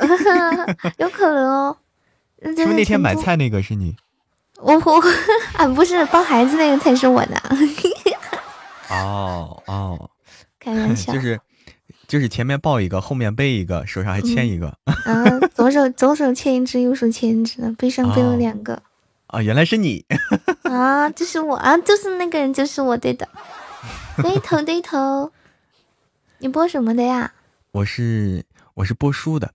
有可能哦。是不是那天买菜那个是你？我我啊，不是抱孩子那个才是我的。哦哦，开玩笑。就是就是前面抱一个，后面背一个，手上还牵一个。啊，左手左手牵一只，右手牵一只，背上背了两个。啊，原来是你 啊！就是我啊，就是那个人，就是我，对的。对头对头，你播什么的呀？我是我是播书的，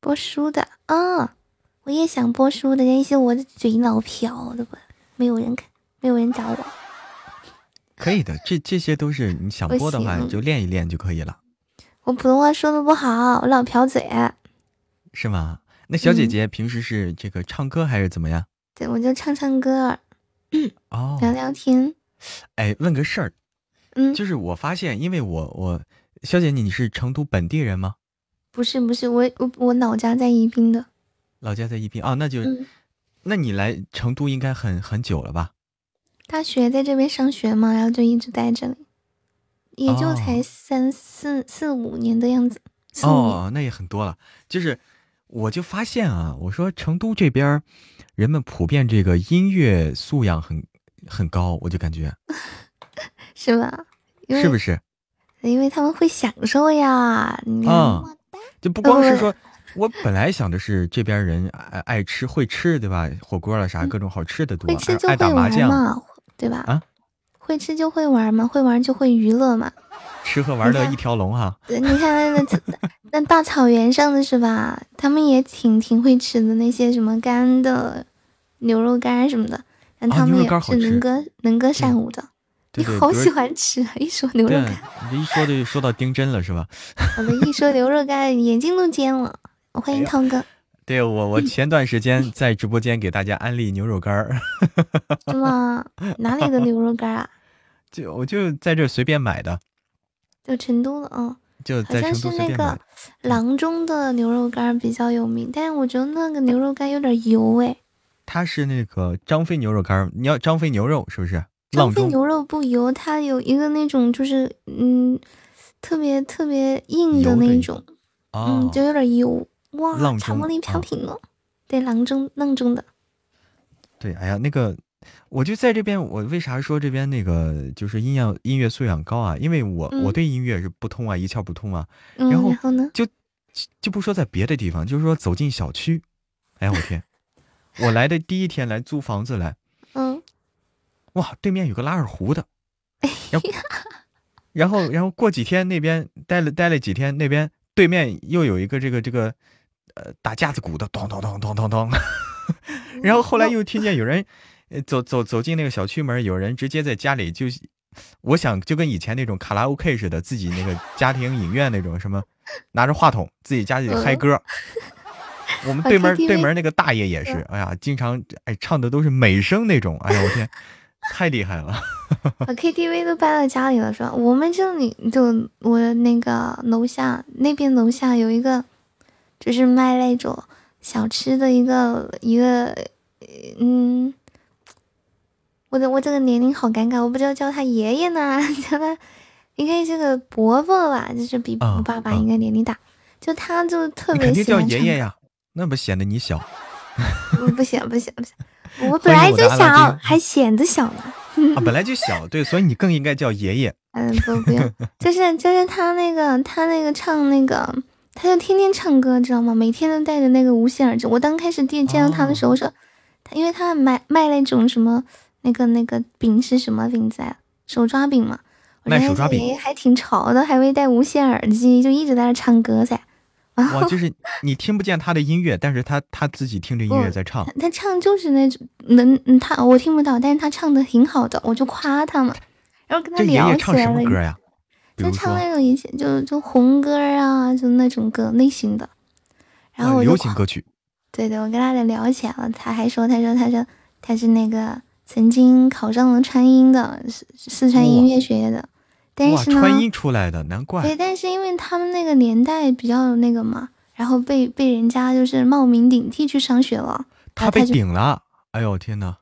播书的啊！我也想播书的，但是我的嘴老瓢的吧，没有人看，没有人找我。可以的，这这些都是你想播的话，你就练一练就可以了。我普通话说的不好，我老瓢嘴。是吗？那小姐姐平时是这个唱歌还是怎么样？对，我就唱唱歌，哦，聊聊天。哎，问个事儿，嗯，就是我发现，因为我我小姐你是成都本地人吗？不是不是，我我我老家在宜宾的。老家在宜宾啊，那就，那你来成都应该很很久了吧？大学在这边上学嘛，然后就一直待着，也就才三四四五年的样子。哦，那也很多了。就是我就发现啊，我说成都这边。人们普遍这个音乐素养很很高，我就感觉 是吧？是不是？因为他们会享受呀。啊，就不光是说，我本来想的是这边人爱爱吃会吃，对吧？火锅了啥各种好吃的多，爱打麻将嘛，对吧？啊，会吃就会玩嘛，会玩就会娱乐嘛。吃喝玩乐一条龙哈。对，你看那那 那大草原上的是吧？他们也挺挺会吃的，那些什么干的牛肉干什么的，但他们也是能歌能歌善舞的。你好喜欢吃，一说牛肉干，你一说就说到丁真了是吧？我们一说牛肉干，眼睛都尖了。欢迎涛哥。对我，我前段时间 在直播间给大家安利牛肉干儿。是吗？哪里的牛肉干啊？就我就在这随便买的。就成都的啊，就好像是那个阆中的牛肉干比较有名，但是我觉得那个牛肉干有点油哎。它是那个张飞牛肉干，你要张飞牛肉是不是？张飞牛肉不油，它有一个那种就是嗯，特别特别硬的那种，嗯，就有点油哇，巧克力飘屏了，对，阆中阆中的。对，哎呀，那个。我就在这边，我为啥说这边那个就是音乐音乐素养高啊？因为我我对音乐是不通啊，一窍不通啊。然后呢？就就不说在别的地方，就是说走进小区，哎呀我天！我来的第一天来租房子来，嗯，哇，对面有个拉二胡的，然后然后然后过几天那边待了待了几天，那边对面又有一个这个这个呃打架子鼓的，咚咚咚咚咚咚，然后后来又听见有人。走走走进那个小区门，有人直接在家里就，我想就跟以前那种卡拉 OK 似的，自己那个家庭影院那种什么，拿着话筒自己家里嗨歌，我们对门对门那个大爷也是，哎呀，经常哎唱的都是美声那种，哎呀，我天，太厉害了。把 KTV 都搬到家里了是吧？我们这里就我那个楼下那边楼下有一个，就是卖那种小吃的一个一个，嗯，我的我这个年龄好尴尬，我不知道叫他爷爷呢，叫他应该是个伯伯吧，就是比我爸爸应该年龄大。就他就特别肯定叫爷爷呀，那不显得你小？不不显不显不显，我本来就小，还显得小呢。啊，本来就小，对，所以你更应该叫爷爷。嗯，不不用，就是就是他那个他那个唱那个，他就天天唱歌，知道吗？每天都戴着那个无线耳机。我刚开始见见到他的时候我说，他因为他卖卖那种什么那个那个饼是什么饼子啊？手抓饼嘛。卖手抓饼还挺潮的，还会戴无线耳机，就一直在那唱歌噻。哇，就是你听不见他的音乐，但是他他自己听着音乐在唱。他唱就是那种能，他我听不到，但是他唱的挺好的，我就夸他嘛。然后跟他聊起来了。歌呀？就唱那种以前就就红歌啊，就那种歌类型的。然后我流行歌曲。对对，我跟他俩聊起来了，他还说，他说，他说他是那个曾经考上了川音的，四四川音乐学院的。但是呢，川音出来的，难怪。对，但是因为他们那个年代比较那个嘛，然后被被人家就是冒名顶替去上学了。他被顶了，哎呦天呐，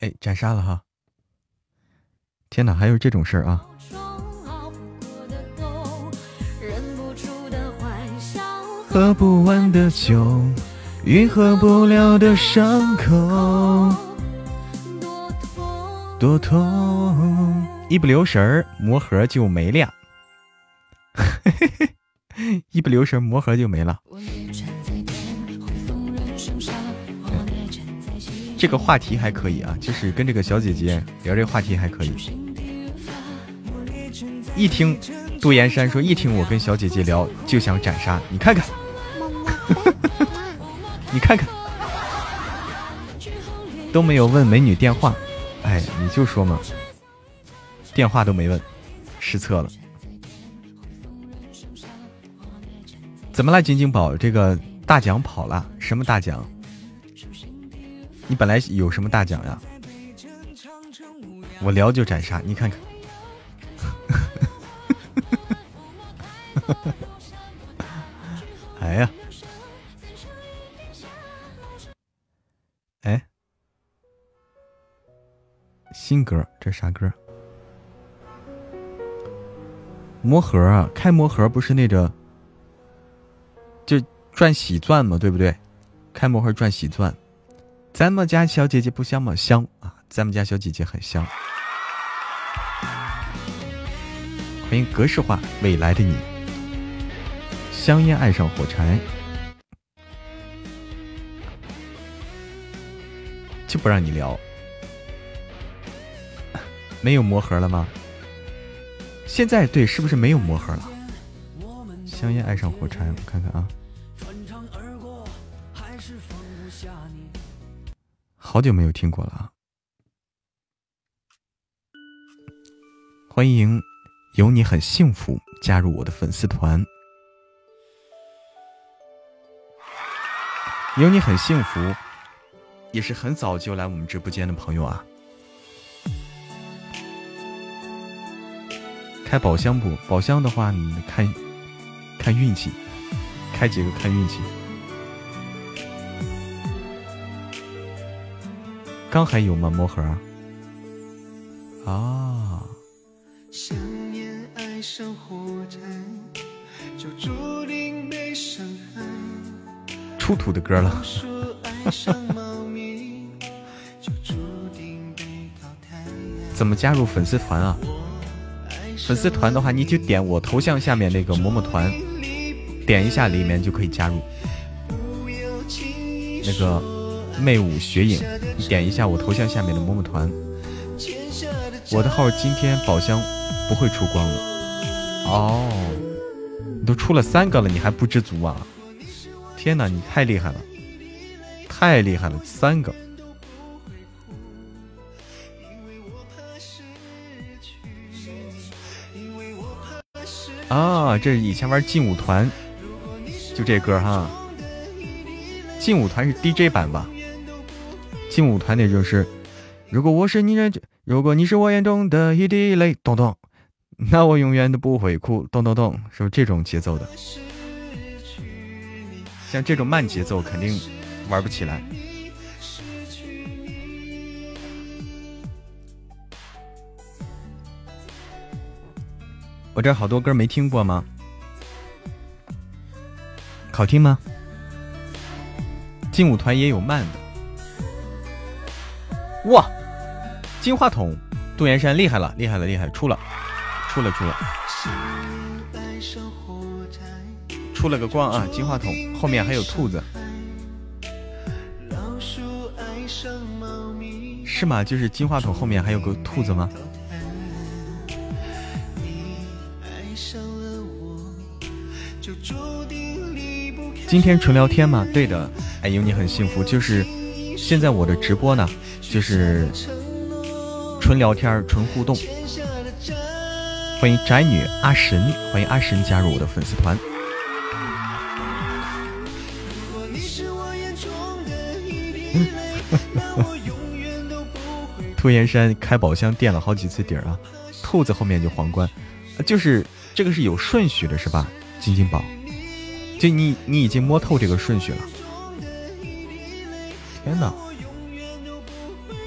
哎，斩杀了哈！天哪，还有这种事儿啊！喝不完的酒，愈合不了的伤口，多痛。一不留神儿，魔盒就没了。一不留神，魔盒就没了。这个话题还可以啊，就是跟这个小姐姐聊这个话题还可以。一听杜岩山说，一听我跟小姐姐聊就想斩杀，你看看，你看看，都没有问美女电话，哎，你就说嘛。电话都没问，失策了。怎么了，金金宝？这个大奖跑了？什么大奖？你本来有什么大奖呀？我聊就斩杀，你看看。哎呀，新歌，这啥歌？魔盒啊开魔盒不是那个，就赚喜钻嘛，对不对？开魔盒赚喜钻，咱们家小姐姐不香吗？香啊！咱们家小姐姐很香。欢迎格式化未来的你，香烟爱上火柴，就不让你聊，没有魔盒了吗？现在对，是不是没有魔盒了？香烟爱上火柴，我看看啊。好久没有听过了啊！欢迎有你很幸福加入我的粉丝团。有你很幸福，也是很早就来我们直播间的朋友啊。开宝箱不？宝箱的话，你看看运气，开几个看运气。刚还有吗？魔盒啊！出土的歌了。怎么加入粉丝团啊？粉丝团的话，你就点我头像下面那个“嬷嬷团”，点一下里面就可以加入。那个魅舞雪影，点一下我头像下面的“嬷嬷团”。我的号今天宝箱不会出光了。哦，你都出了三个了，你还不知足啊？天哪，你太厉害了，太厉害了，三个。啊，这以前玩劲舞团，就这歌哈，劲舞团是 DJ 版吧？劲舞团那就是，如果我是你人，如果你是我眼中的一滴泪，咚咚，那我永远都不会哭，咚咚咚，是不是这种节奏的？像这种慢节奏肯定玩不起来。我这好多歌没听过吗？好听吗？劲舞团也有慢的。哇，金话筒，杜岩山厉害了，厉害了，厉害，出了，出了，出了，出了个光啊！金话筒后面还有兔子，是吗？就是金话筒后面还有个兔子吗？今天纯聊天吗？对的，哎，有你很幸福。就是现在我的直播呢，就是纯聊天、纯互动。欢迎宅女阿神，欢迎阿神加入我的粉丝团。兔岩山开宝箱垫了好几次底儿啊，兔子后面就皇冠，就是这个是有顺序的，是吧？金金宝。就你，你已经摸透这个顺序了。天哪，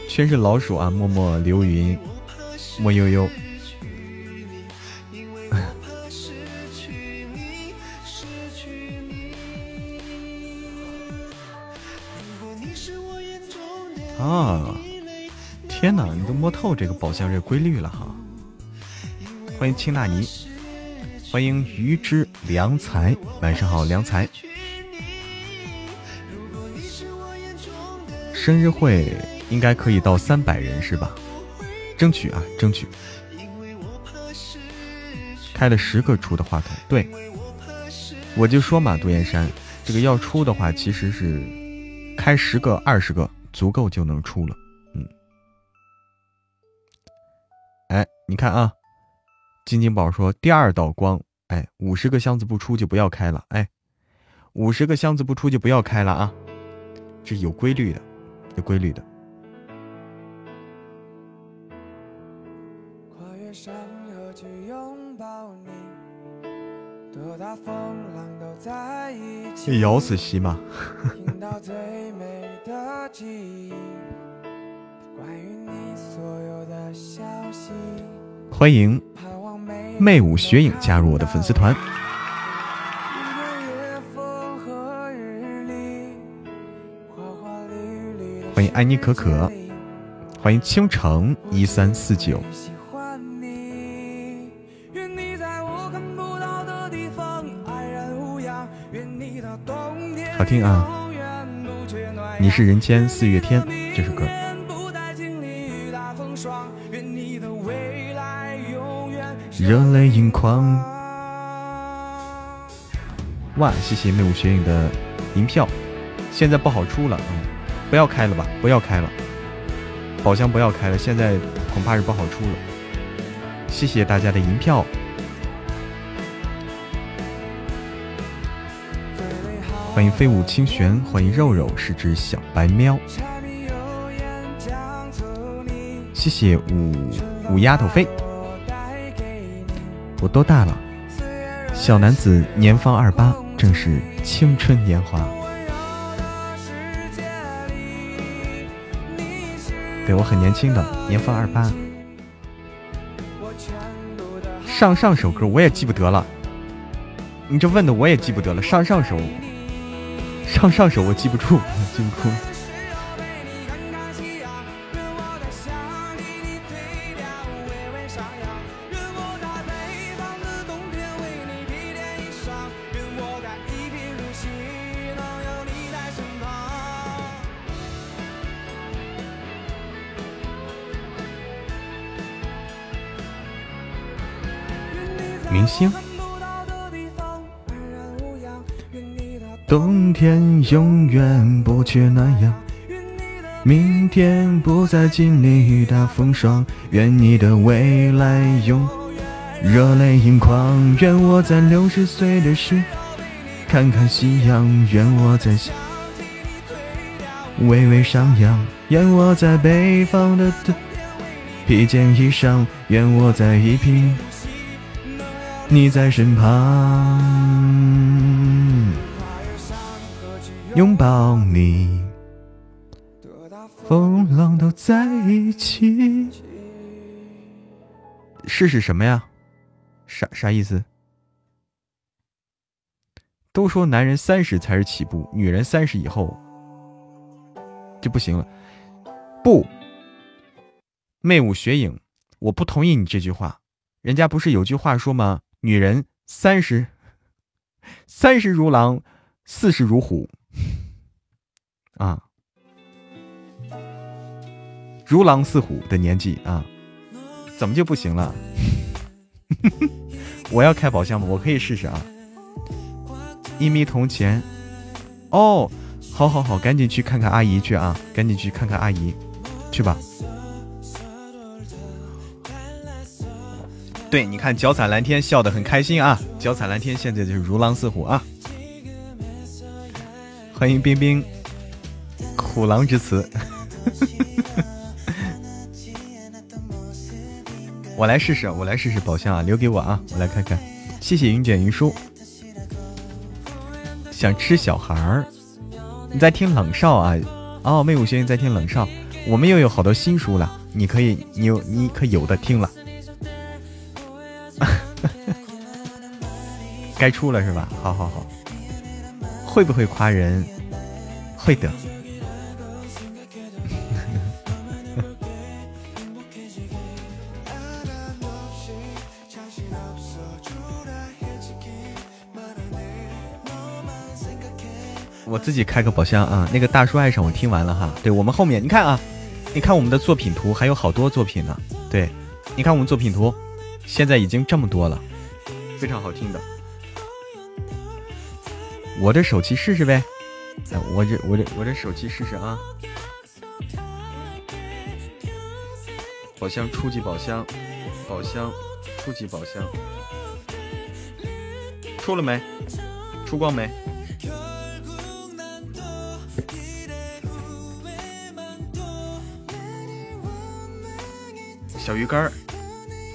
全是老鼠啊！默默流云，莫悠悠。啊！天哪，你都摸透这个宝箱这规律了哈！欢迎青纳尼。欢迎鱼之良才，晚上好，良才。生日会应该可以到三百人是吧？争取啊，争取。开了十个出的话筒，对，我就说嘛，杜岩山，这个要出的话，其实是开十个、二十个足够就能出了。嗯，哎，你看啊。金金宝说：“第二道光，哎，五十个箱子不出就不要开了，哎，五十个箱子不出就不要开了啊，这有规律的，有规律的。”咬死西吗？欢迎。魅舞雪影加入我的粉丝团，欢迎安妮可可，欢迎倾城一三四九，好听啊！你是人间四月天这首歌。热泪盈眶。哇，谢谢魅舞雪影的银票，现在不好出了，嗯，不要开了吧，不要开了，宝箱不要开了，现在恐怕是不好出了。谢谢大家的银票，欢迎飞舞清玄，欢迎肉肉是只小白喵，谢谢五五丫头飞。我多大了？小男子年方二八，正是青春年华。对我很年轻的，年方二八。上上首歌我也记不得了，你这问的我也记不得了。上上首，上上首我记不住，记不住。永远不缺暖阳，明天不再经历大风霜。愿你的未来永热泪盈眶。愿我在六十岁的时看看夕阳。愿我在微微上扬。愿我在北方的冬披件衣裳，愿我在一平，你在身旁，拥抱你，风浪都在一起。试试什么呀？啥啥意思？都说男人三十才是起步，女人三十以后就不行了。不，媚舞雪影，我不同意你这句话。人家不是有句话说吗？女人三十，三十如狼，四十如虎。啊，如狼似虎的年纪啊，怎么就不行了？我要开宝箱吗？我可以试试啊。一米铜钱，哦，好好好，赶紧去看看阿姨去啊！赶紧去看看阿姨，去吧。对，你看脚踩蓝天笑得很开心啊！脚踩蓝天现在就是如狼似虎啊！欢迎冰冰，虎狼之词。我来试试，我来试试宝箱啊，留给我啊，我来看看。谢谢云卷云舒。想吃小孩儿，你在听冷少啊？哦，魅舞学院在听冷少，我们又有好多新书了，你可以，你有，你可有的听了。该出了是吧？好好好，会不会夸人？会的。我自己开个宝箱啊！那个大叔爱上我听完了哈，对我们后面你看啊，你看我们的作品图还有好多作品呢。对，你看我们作品图，现在已经这么多了，非常好听的。我的手机试试呗，我这我这我这手机试试啊！宝箱初级宝箱，宝箱初级宝箱，出了没？出光没？小鱼干儿，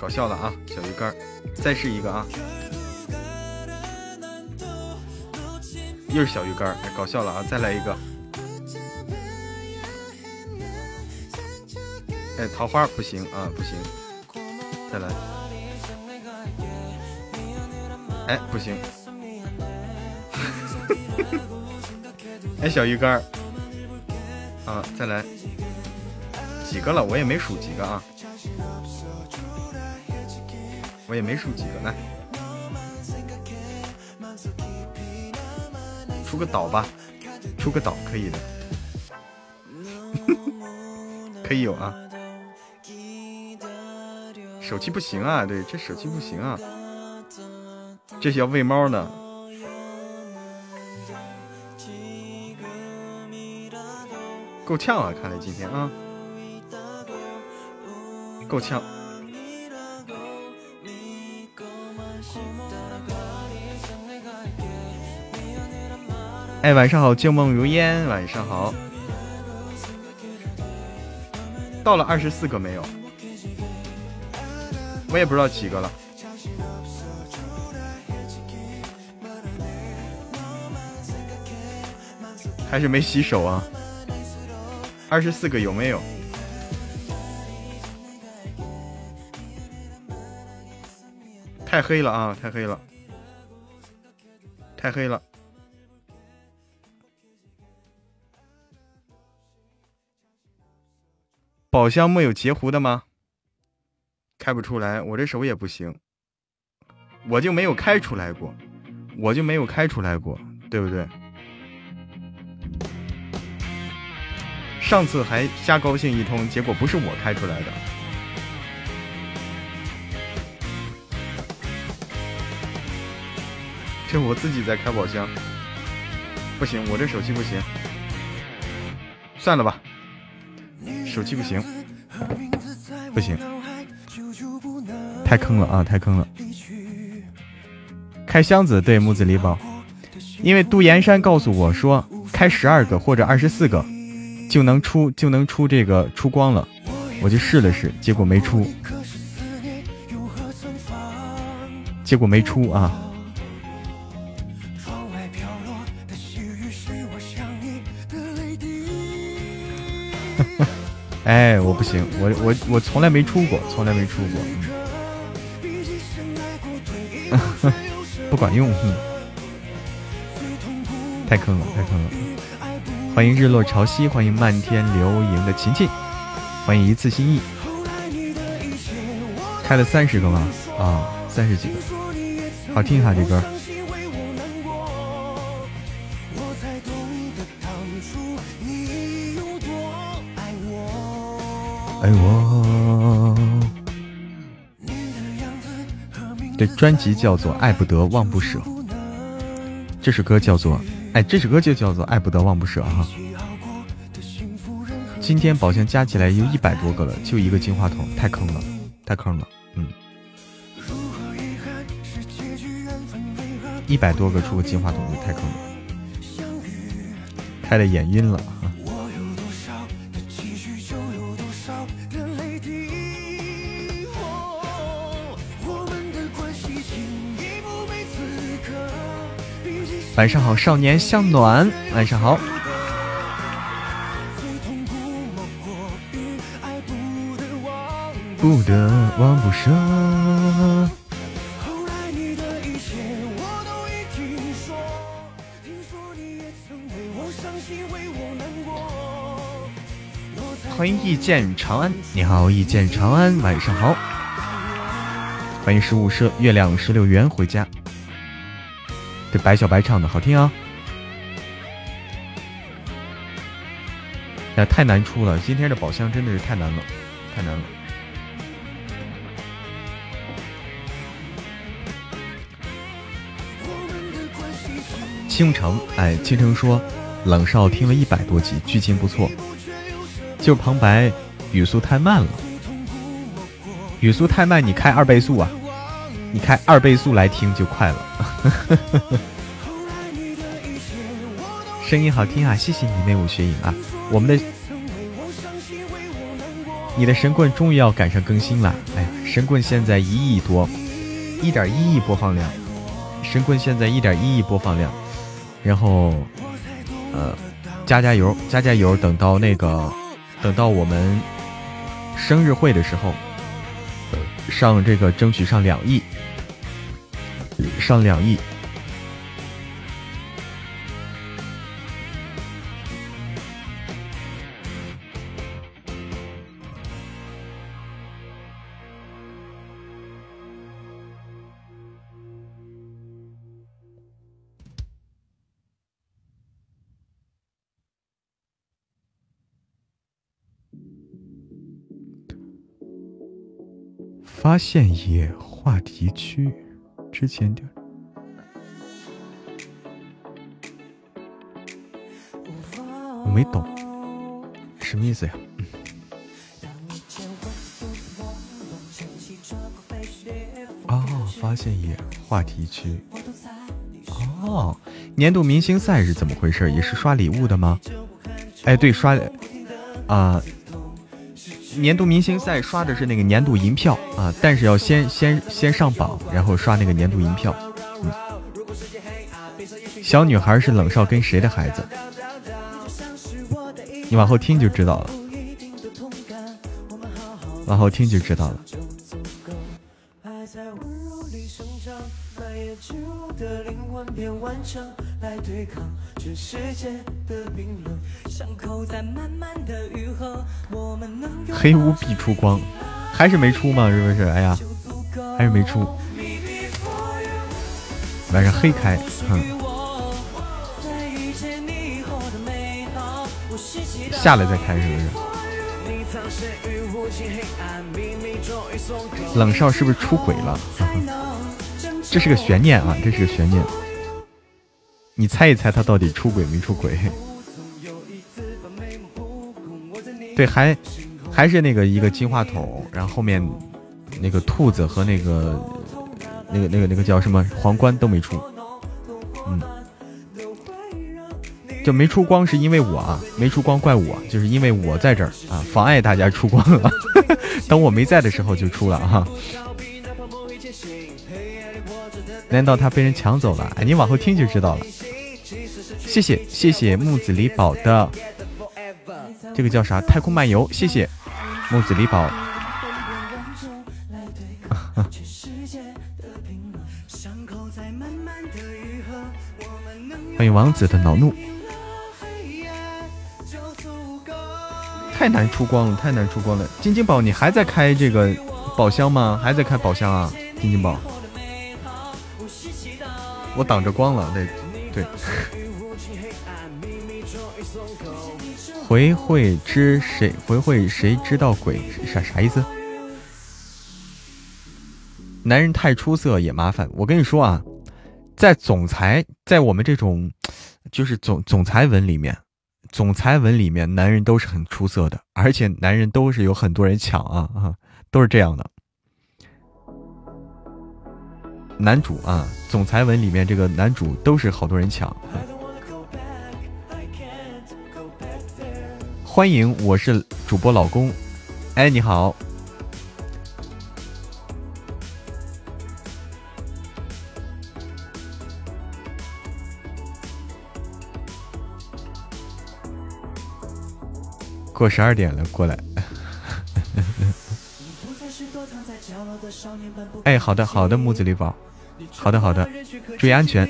搞笑了啊！小鱼干儿，再试一个啊！又是小鱼干儿，搞笑了啊！再来一个。哎，桃花不行啊，不行，再来。哎，不行。哎，小鱼干儿，啊，再来几个了？我也没数几个啊。我也没数几个，来出个岛吧，出个岛可以的，可以有啊。手气不行啊，对，这手气不行啊，这是要喂猫呢，够呛啊，看来今天啊，够呛。哎，晚上好，旧梦如烟。晚上好，到了二十四个没有？我也不知道几个了，还是没洗手啊？二十四个有没有？太黑了啊！太黑了，太黑了。宝箱没有截胡的吗？开不出来，我这手也不行，我就没有开出来过，我就没有开出来过，对不对？上次还瞎高兴一通，结果不是我开出来的，这我自己在开宝箱，不行，我这手气不行，算了吧。手气不行，不行，太坑了啊！太坑了。开箱子，对木子李宝，因为杜岩山告诉我说开十二个或者二十四个，就能出就能出这个出光了，我就试了试，结果没出，结果没出啊！哎，我不行，我我我从来没出过，从来没出过，不管用，太坑了，太坑了。欢迎日落潮汐，欢迎漫天流萤的琴琴，欢迎一次心意，开了三十个吗？啊，三十几个，好听哈这歌。爱我。这专辑叫做《爱不得忘不舍》，这首歌叫做。哎，这首歌就叫做《爱不得忘不舍》哈。今天宝箱加起来有一百多个了，就一个金话筒，太坑了，太坑了，嗯。一百多个出个金话筒就太坑了，开的眼晕了。晚上好，少年向暖。晚上好。不得忘不舍。欢迎一见长安，你好，一见长安，晚上好。欢迎十五社月亮十六圆回家。白小白唱的好听啊！哎，太难出了，今天的宝箱真的是太难了，太难了。倾城，哎，倾城说冷少听了一百多集，剧情不错，就旁白语速太慢了，语速太慢，你开二倍速啊！你开二倍速来听就快了，声音好听啊！谢谢你妹舞雪影啊！我们的你的神棍终于要赶上更新了，哎呀，神棍现在一亿多，一点一亿播放量，神棍现在一点一亿播放量，然后呃，加加油，加加油，等到那个等到我们生日会的时候，上这个争取上两亿。上两亿。发现页话题区，之前点。我没懂，什么意思呀？哦，发现页话题区。哦，年度明星赛是怎么回事？也是刷礼物的吗？哎，对，刷啊，年度明星赛刷的是那个年度银票啊，但是要先先先上榜，然后刷那个年度银票。小女孩是冷少跟谁的孩子？你往后听就知道了，往后听就知道了。黑屋必出光，还是没出吗？是不是？哎呀，还是没出。晚上黑开，哼。下来再开是不是？冷少是不是出轨了？这是个悬念啊，这是个悬念。你猜一猜他到底出轨没出轨？对，还还是那个一个金话筒，然后后面那个兔子和那个那个那个那个叫什么皇冠都没出。嗯。就没出光是因为我啊，没出光怪我，就是因为我在这儿啊，妨碍大家出光了。等我没在的时候就出了哈。难道他被人抢走了？哎，你往后听就知道了。谢谢谢谢木子李宝的这个叫啥？太空漫游。谢谢木子李宝。欢迎王子的恼怒。太难出光了，太难出光了！金金宝，你还在开这个宝箱吗？还在开宝箱啊，金金宝。我挡着光了，那对。回会知谁？回会谁知道鬼？啥啥意思？男人太出色也麻烦。我跟你说啊，在总裁，在我们这种就是总总裁文里面。总裁文里面，男人都是很出色的，而且男人都是有很多人抢啊啊，都是这样的。男主啊，总裁文里面这个男主都是好多人抢。欢迎，我是主播老公，哎，你好。过十二点了，过来。哎，好的，好的，木子李宝，好的，好的，注意安全。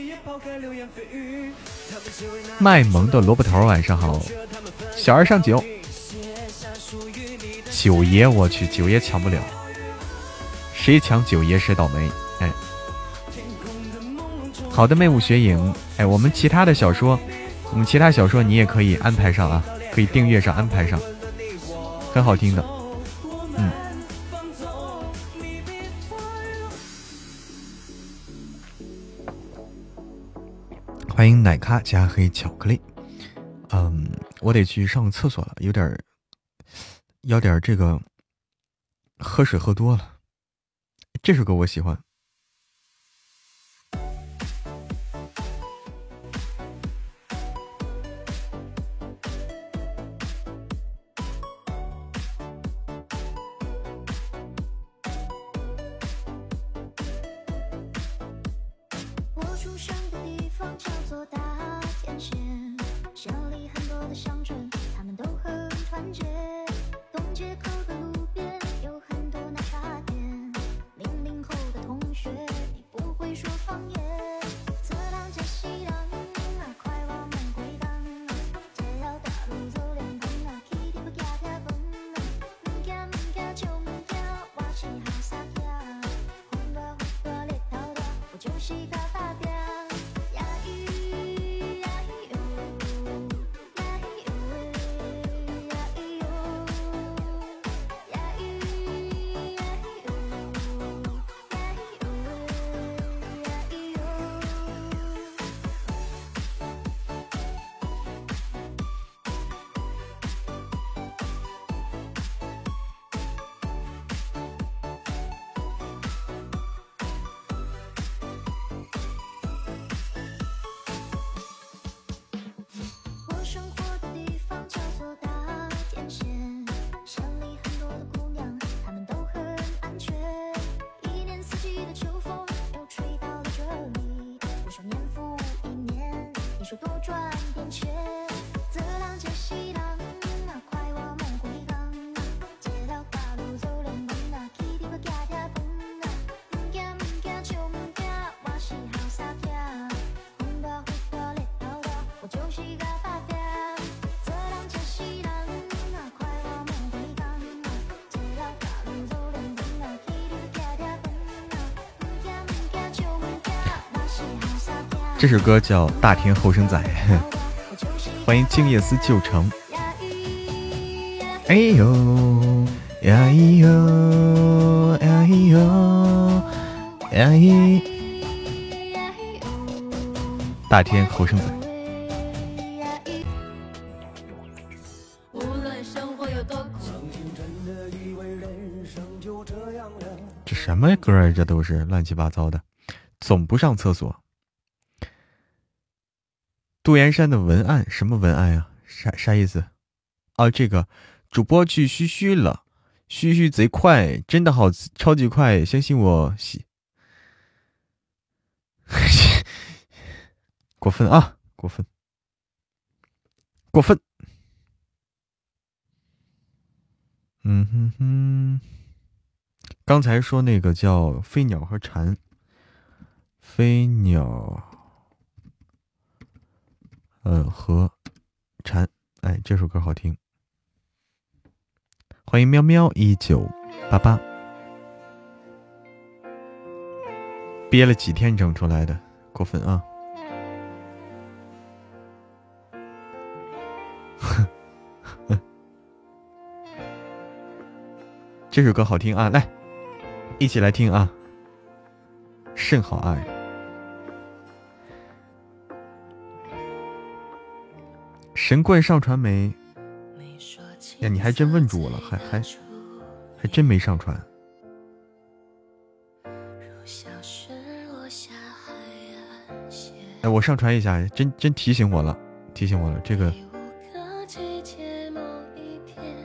卖萌的萝卜头，晚上好。小二上九，九爷，我去，九爷抢不了，谁抢九爷谁倒霉。哎，好的，魅雾雪影。哎，我们其他的小说，我们其他小说你也可以安排上啊。可以订阅上安排上，很好听的，嗯。欢迎奶咖加黑巧克力，嗯，我得去上个厕所了，有点有点这个喝水喝多了。这首歌我喜欢。这首歌叫《大天后生仔》，欢迎静夜思旧城。哎呦呀呦呀呦呀咦！大天后生仔。这什么歌啊？这都是乱七八糟的，总不上厕所。杜岩山的文案什么文案呀？啥啥意思？啊，这个主播去嘘嘘了，嘘嘘贼快，真的好超级快，相信我。过分啊！过分，过分。嗯哼哼，刚才说那个叫飞鸟和蝉，飞鸟。呃，和蝉，哎，这首歌好听。欢迎喵喵一九八八，憋了几天整出来的，过分啊！这首歌好听啊，来，一起来听啊，甚好啊！神棍上传没？呀，你还真问住我了，还还还真没上传。哎，我上传一下，真真提醒我了，提醒我了。这个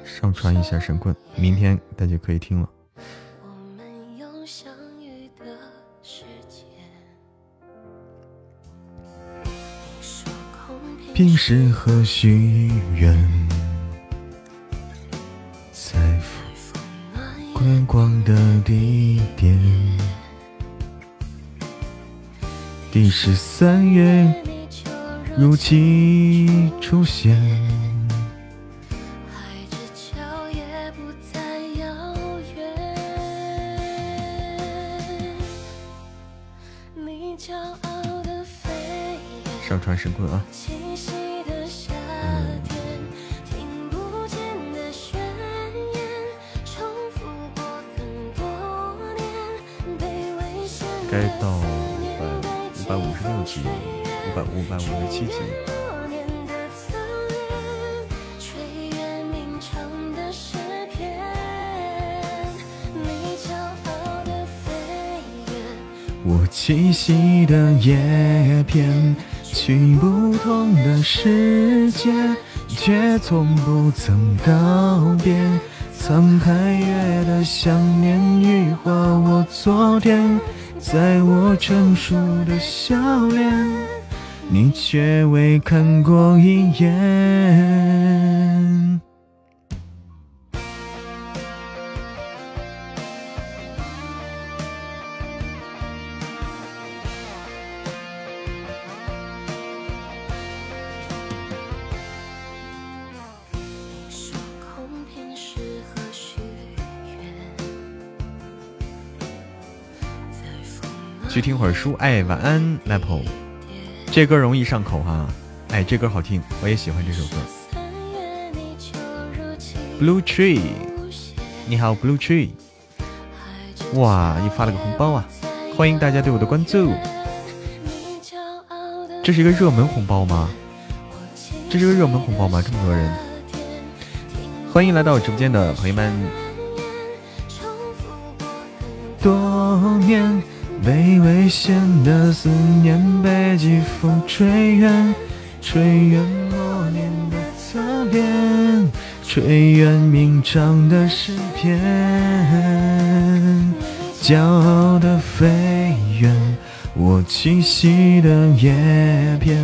上传一下神棍，明天大家可以听了。平时和许愿，在观光的地点。第十三月如期出现。上传神棍啊！到五百五百五十六级，五百五百五十七级。我栖息的叶片，去不同的世界，却从不曾告别。沧海月的想念羽化我昨天。在我成熟的笑脸，你却未看过一眼。听会儿书，哎，晚安，Apple。这歌容易上口哈，哎，这歌好听，我也喜欢这首歌。Blue Tree，你好，Blue Tree。哇，又发了个红包啊！欢迎大家对我的关注。这是一个热门红包吗？这是个热门红包吗？这么多人，欢迎来到我直播间的朋友们。多年。被危险的思念被季风吹远，吹远默念的侧脸，吹远鸣唱的诗篇。骄傲的飞远，我栖息的叶片，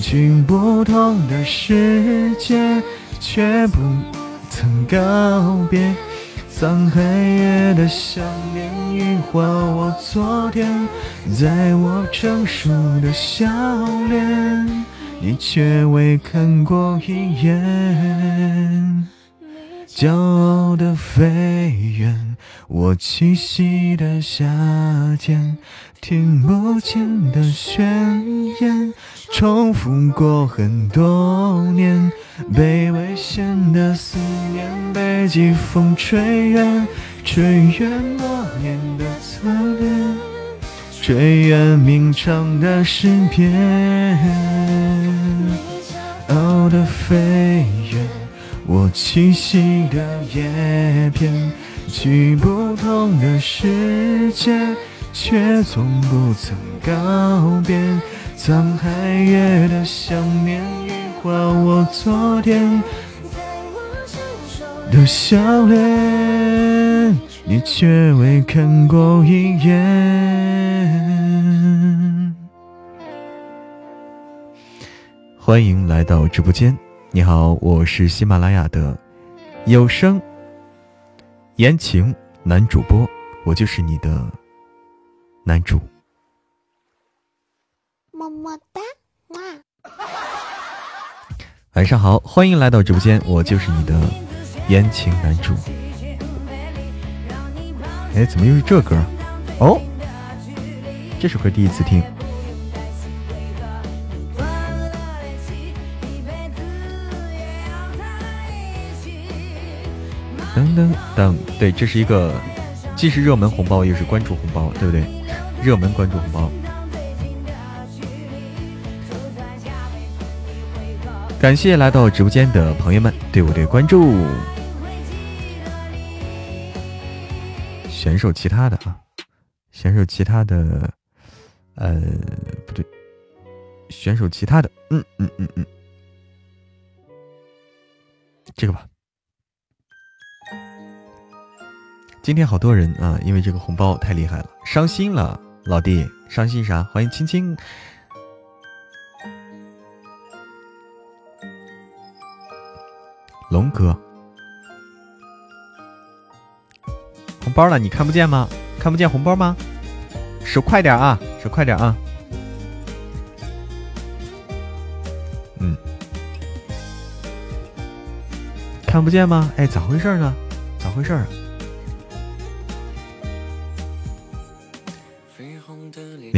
去不同的世界，却不曾告别。沧海月的想念羽化我昨天，在我成熟的笑脸，你却未看过一眼。骄傲的飞远，我栖息的夏天，听不见的宣言，重复过很多年。被危险的思念被季风吹远，吹远默念的侧脸，吹远鸣唱的诗篇。傲的飞远，我栖息的叶片，去不同的世界，却从不曾告别。沧海月的想念，羽化我昨天的笑脸，你却未看过一眼。欢迎来到直播间，你好，我是喜马拉雅的有声言情男主播，我就是你的男主。么么哒，晚上好，欢迎来到直播间，我就是你的言情男主。哎，怎么又是这歌？哦，这首歌第一次听。噔噔噔，对，这是一个既是热门红包，又是关注红包，对不对？热门关注红包。感谢来到直播间的朋友们对我的关注。选手其他的啊，选手其他的，呃，不对，选手其他的，嗯嗯嗯嗯，这个吧。今天好多人啊，因为这个红包太厉害了，伤心了，老弟，伤心啥？欢迎青青。龙哥，红包了，你看不见吗？看不见红包吗？手快点啊，手快点啊！嗯，看不见吗？哎，咋回事呢？咋回事啊？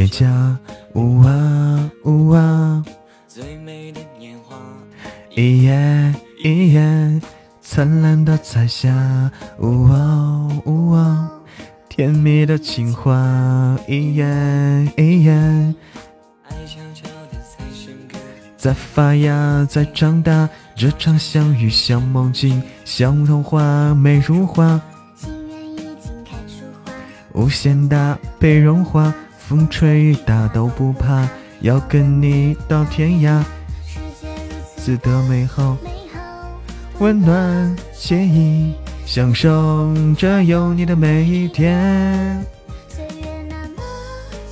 脸颊，呜啊呜啊，一夜。一眼灿烂的彩霞，呜哦呜哦，甜蜜的情话，一眼一眼，在发芽，在长大，这场相遇像梦境，像童话，美如画，无限大，被融化，风吹雨打都不怕，要跟你到天涯，世界如此的美好。温暖惬意，享受着有你的每一天。岁月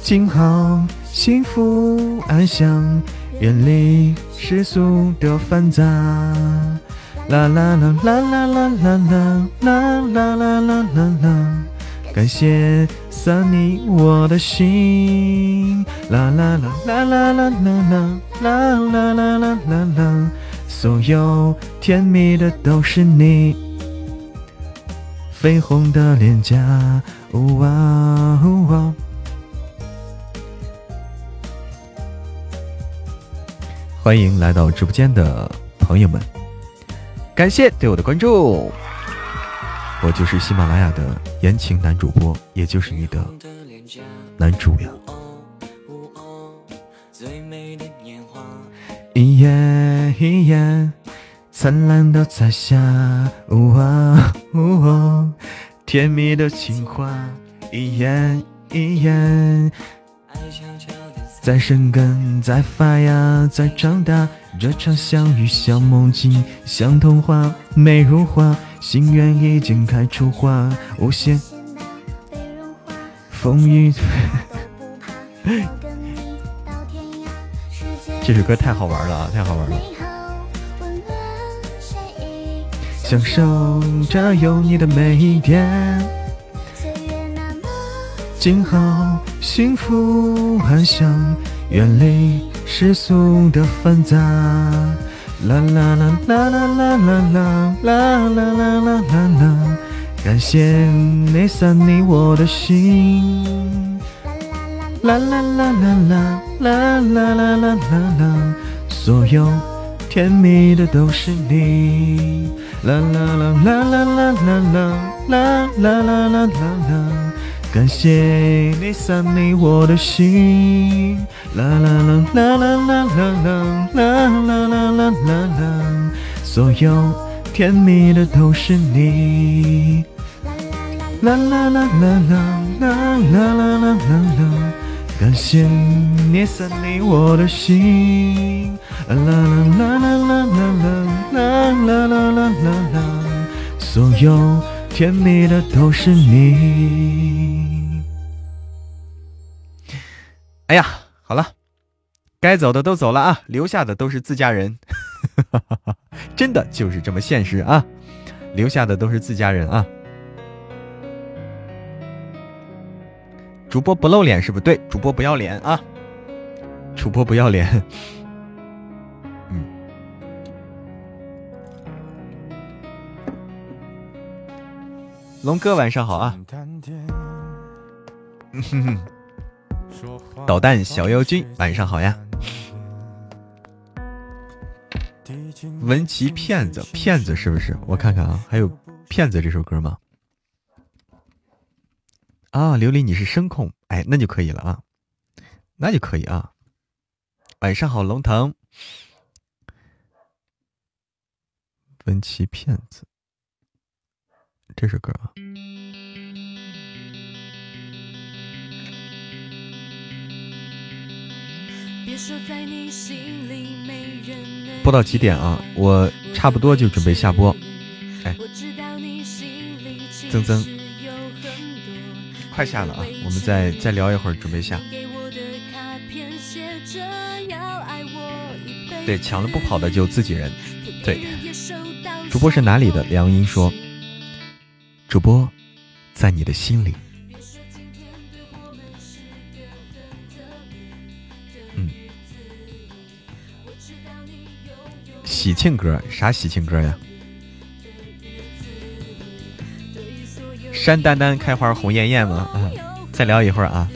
静好，幸福安详，远离世俗的繁杂。啦啦啦啦啦啦啦啦啦啦啦啦啦，感谢散你我的心。啦啦啦啦啦啦啦啦啦啦啦啦啦。所有甜蜜的都是你，绯红的脸颊，呜啊呜啊！欢迎来到直播间的朋友们，感谢对我的关注。我就是喜马拉雅的言情男主播，也就是你的男主呀。一眼一眼，灿烂的彩霞，呜啊呜哦，甜蜜的情话，一眼一眼，在生根，在发芽，在长大，这场相遇像梦境，像童话，美如画，心愿已经开出花，无限风雨。这首歌太好玩了啊，太好玩了！享受着有你的每一天，静好，幸福安详，远离世俗的繁杂。啦啦啦啦啦啦啦啦啦啦啦啦啦啦，感谢你散你我的心。啦啦啦啦啦。啦啦啦啦啦啦，所有甜蜜的都是你。啦啦啦啦啦啦啦啦啦啦啦啦啦，感谢你散你我的心。啦啦啦啦啦啦啦啦啦啦啦啦啦，所有甜蜜的都是你。啦啦啦啦啦啦啦啦啦啦啦。感谢你散离我的心。啦啦啦啦啦啦啦啦啦啦啦啦啦，所有甜蜜的都是你。哎呀，好了，该走的都走了啊，留下的都是自家人。真的就是这么现实啊，留下的都是自家人啊。主播不露脸是不对，主播不要脸啊！主播不要脸。龙哥晚上好啊！导弹小妖君晚上好呀！文琪骗子，骗子是不是？我看看啊，还有骗子这首歌吗？啊，琉璃你是声控，哎，那就可以了啊，那就可以啊。晚上好，龙腾，文琪骗子，这首歌啊。播到几点啊？我差不多就准备下播。哎，增增。快下了啊！我们再再聊一会儿，准备下。对，抢了不跑的就自己人。对，主播是哪里的？梁英说，主播在你的心里。嗯，喜庆歌啥喜庆歌呀？山丹丹开花红艳艳吗？啊，再聊一会儿啊。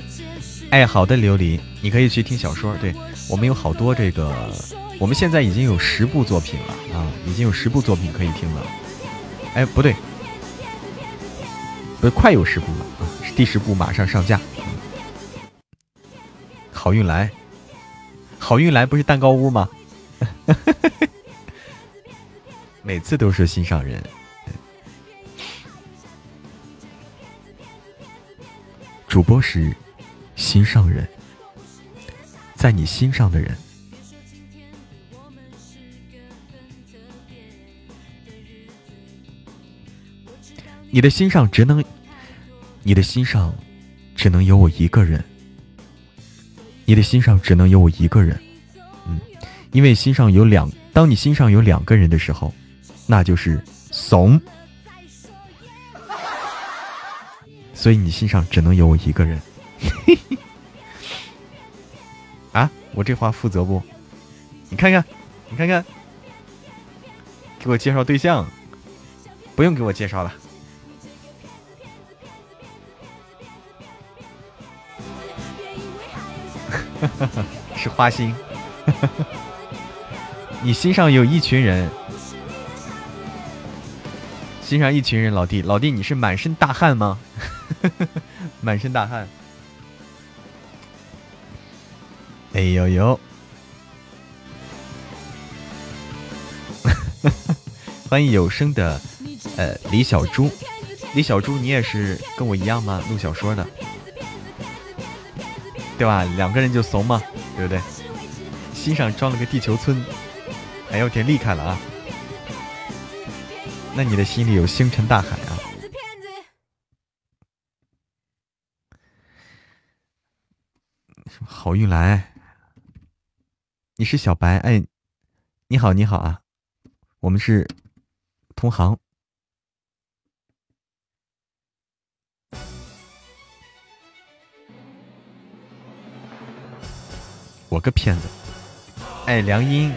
哎，好的，琉璃，你可以去听小说。对我们有好多这个，我们现在已经有十部作品了啊，已经有十部作品可以听了。哎，不对，不是，快有十部了啊，第十部马上上架。好运来，好运来不是蛋糕屋吗？每次都是心上人。主播是心上人，在你心上的人，你的心上只能，你的心上只能有我一个人，你的心上只能有我一个人，嗯，因为心上有两，当你心上有两个人的时候，那就是怂。所以你心上只能有我一个人，啊！我这话负责不？你看看，你看看，给我介绍对象，不用给我介绍了。是花心，你心上有一群人，心上一群人，老弟，老弟，你是满身大汗吗？满身大汗，哎呦呦！欢迎有声的呃李小猪，李小猪，你也是跟我一样吗？录小说的，对吧？两个人就怂嘛，对不对？心上装了个地球村，哎呦天，厉害了啊！那你的心里有星辰大海啊？好运来，你是小白哎，你好你好啊，我们是同行，我个骗子，哎梁音，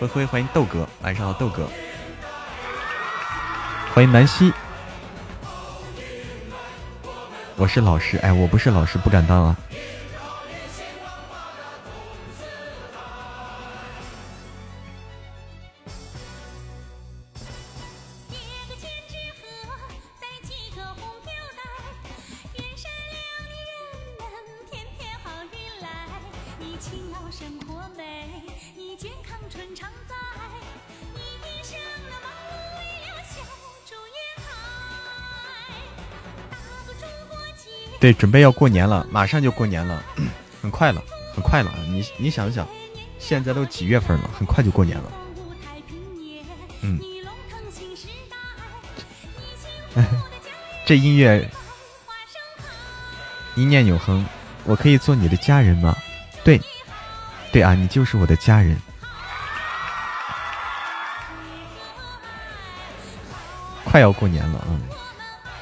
灰灰欢迎豆哥，晚上好豆哥，欢迎南希。我是老师，哎，我不是老师，不敢当啊。对，准备要过年了，马上就过年了，很快了，很快了。你你想想，现在都几月份了，很快就过年了。嗯。这音乐，一念永恒，我可以做你的家人吗？对，对啊，你就是我的家人。快要过年了啊！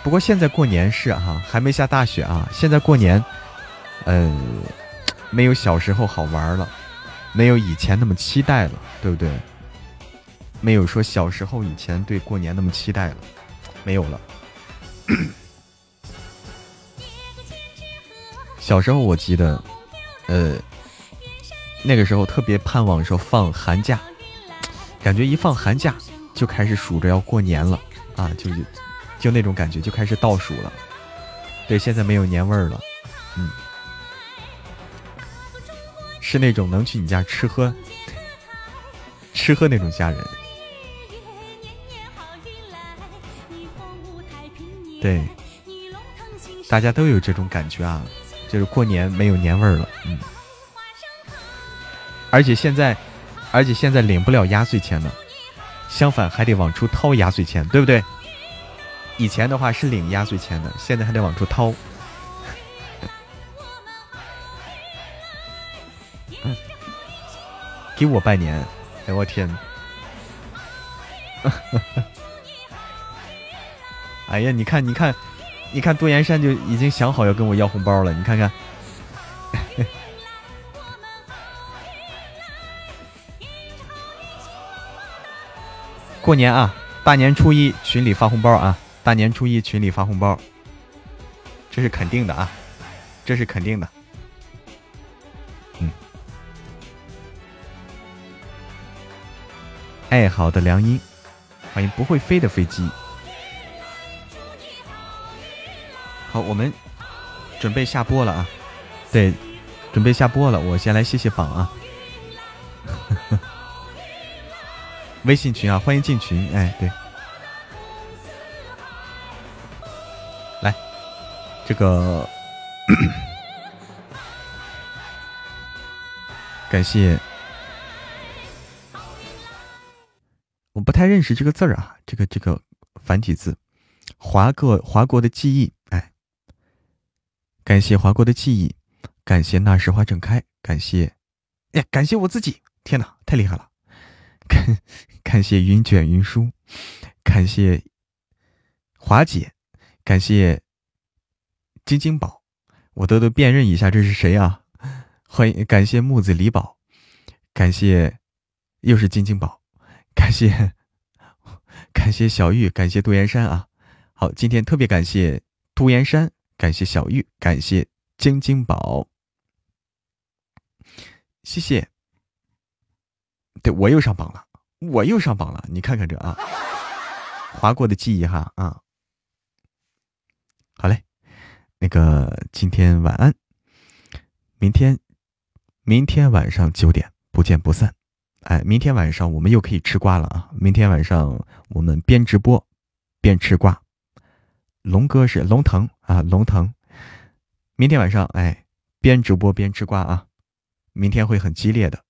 不过现在过年是哈，还没下大雪啊。现在过年，呃，没有小时候好玩了，没有以前那么期待了，对不对？没有说小时候以前对过年那么期待了，没有了。小时候我记得，呃，那个时候特别盼望说放寒假，感觉一放寒假就开始数着要过年了啊，就就那种感觉就开始倒数了。对，现在没有年味儿了，嗯，是那种能去你家吃喝吃喝那种家人。对，大家都有这种感觉啊，就是过年没有年味儿了，嗯。而且现在，而且现在领不了压岁钱了，相反还得往出掏压岁钱，对不对？以前的话是领压岁钱的，现在还得往出掏。给我拜年，哎我天！哎呀，你看，你看，你看，杜岩山就已经想好要跟我要红包了。你看看，过年啊，大年初一群里发红包啊，大年初一群里发红包，这是肯定的啊，这是肯定的。嗯，爱好的良音，欢迎不会飞的飞机。好，我们准备下播了啊！对，准备下播了。我先来谢谢榜啊，微信群啊，欢迎进群。哎，对，这个 感谢，我不太认识这个字儿啊，这个这个繁体字，华国华国的记忆。哎感谢华国的记忆，感谢那时花正开，感谢，呀，感谢我自己！天哪，太厉害了！感感谢云卷云舒，感谢华姐，感谢晶晶宝，我都都辨认一下这是谁啊？欢迎，感谢木子李宝，感谢又是晶晶宝，感谢 感谢小玉，感谢杜岩山啊！好，今天特别感谢杜岩山。感谢小玉，感谢晶晶宝，谢谢。对我又上榜了，我又上榜了，你看看这啊，划过的记忆哈啊。好嘞，那个今天晚安，明天明天晚上九点不见不散。哎，明天晚上我们又可以吃瓜了啊！明天晚上我们边直播边吃瓜。龙哥是龙腾啊，龙腾，明天晚上哎，边直播边吃瓜啊，明天会很激烈的。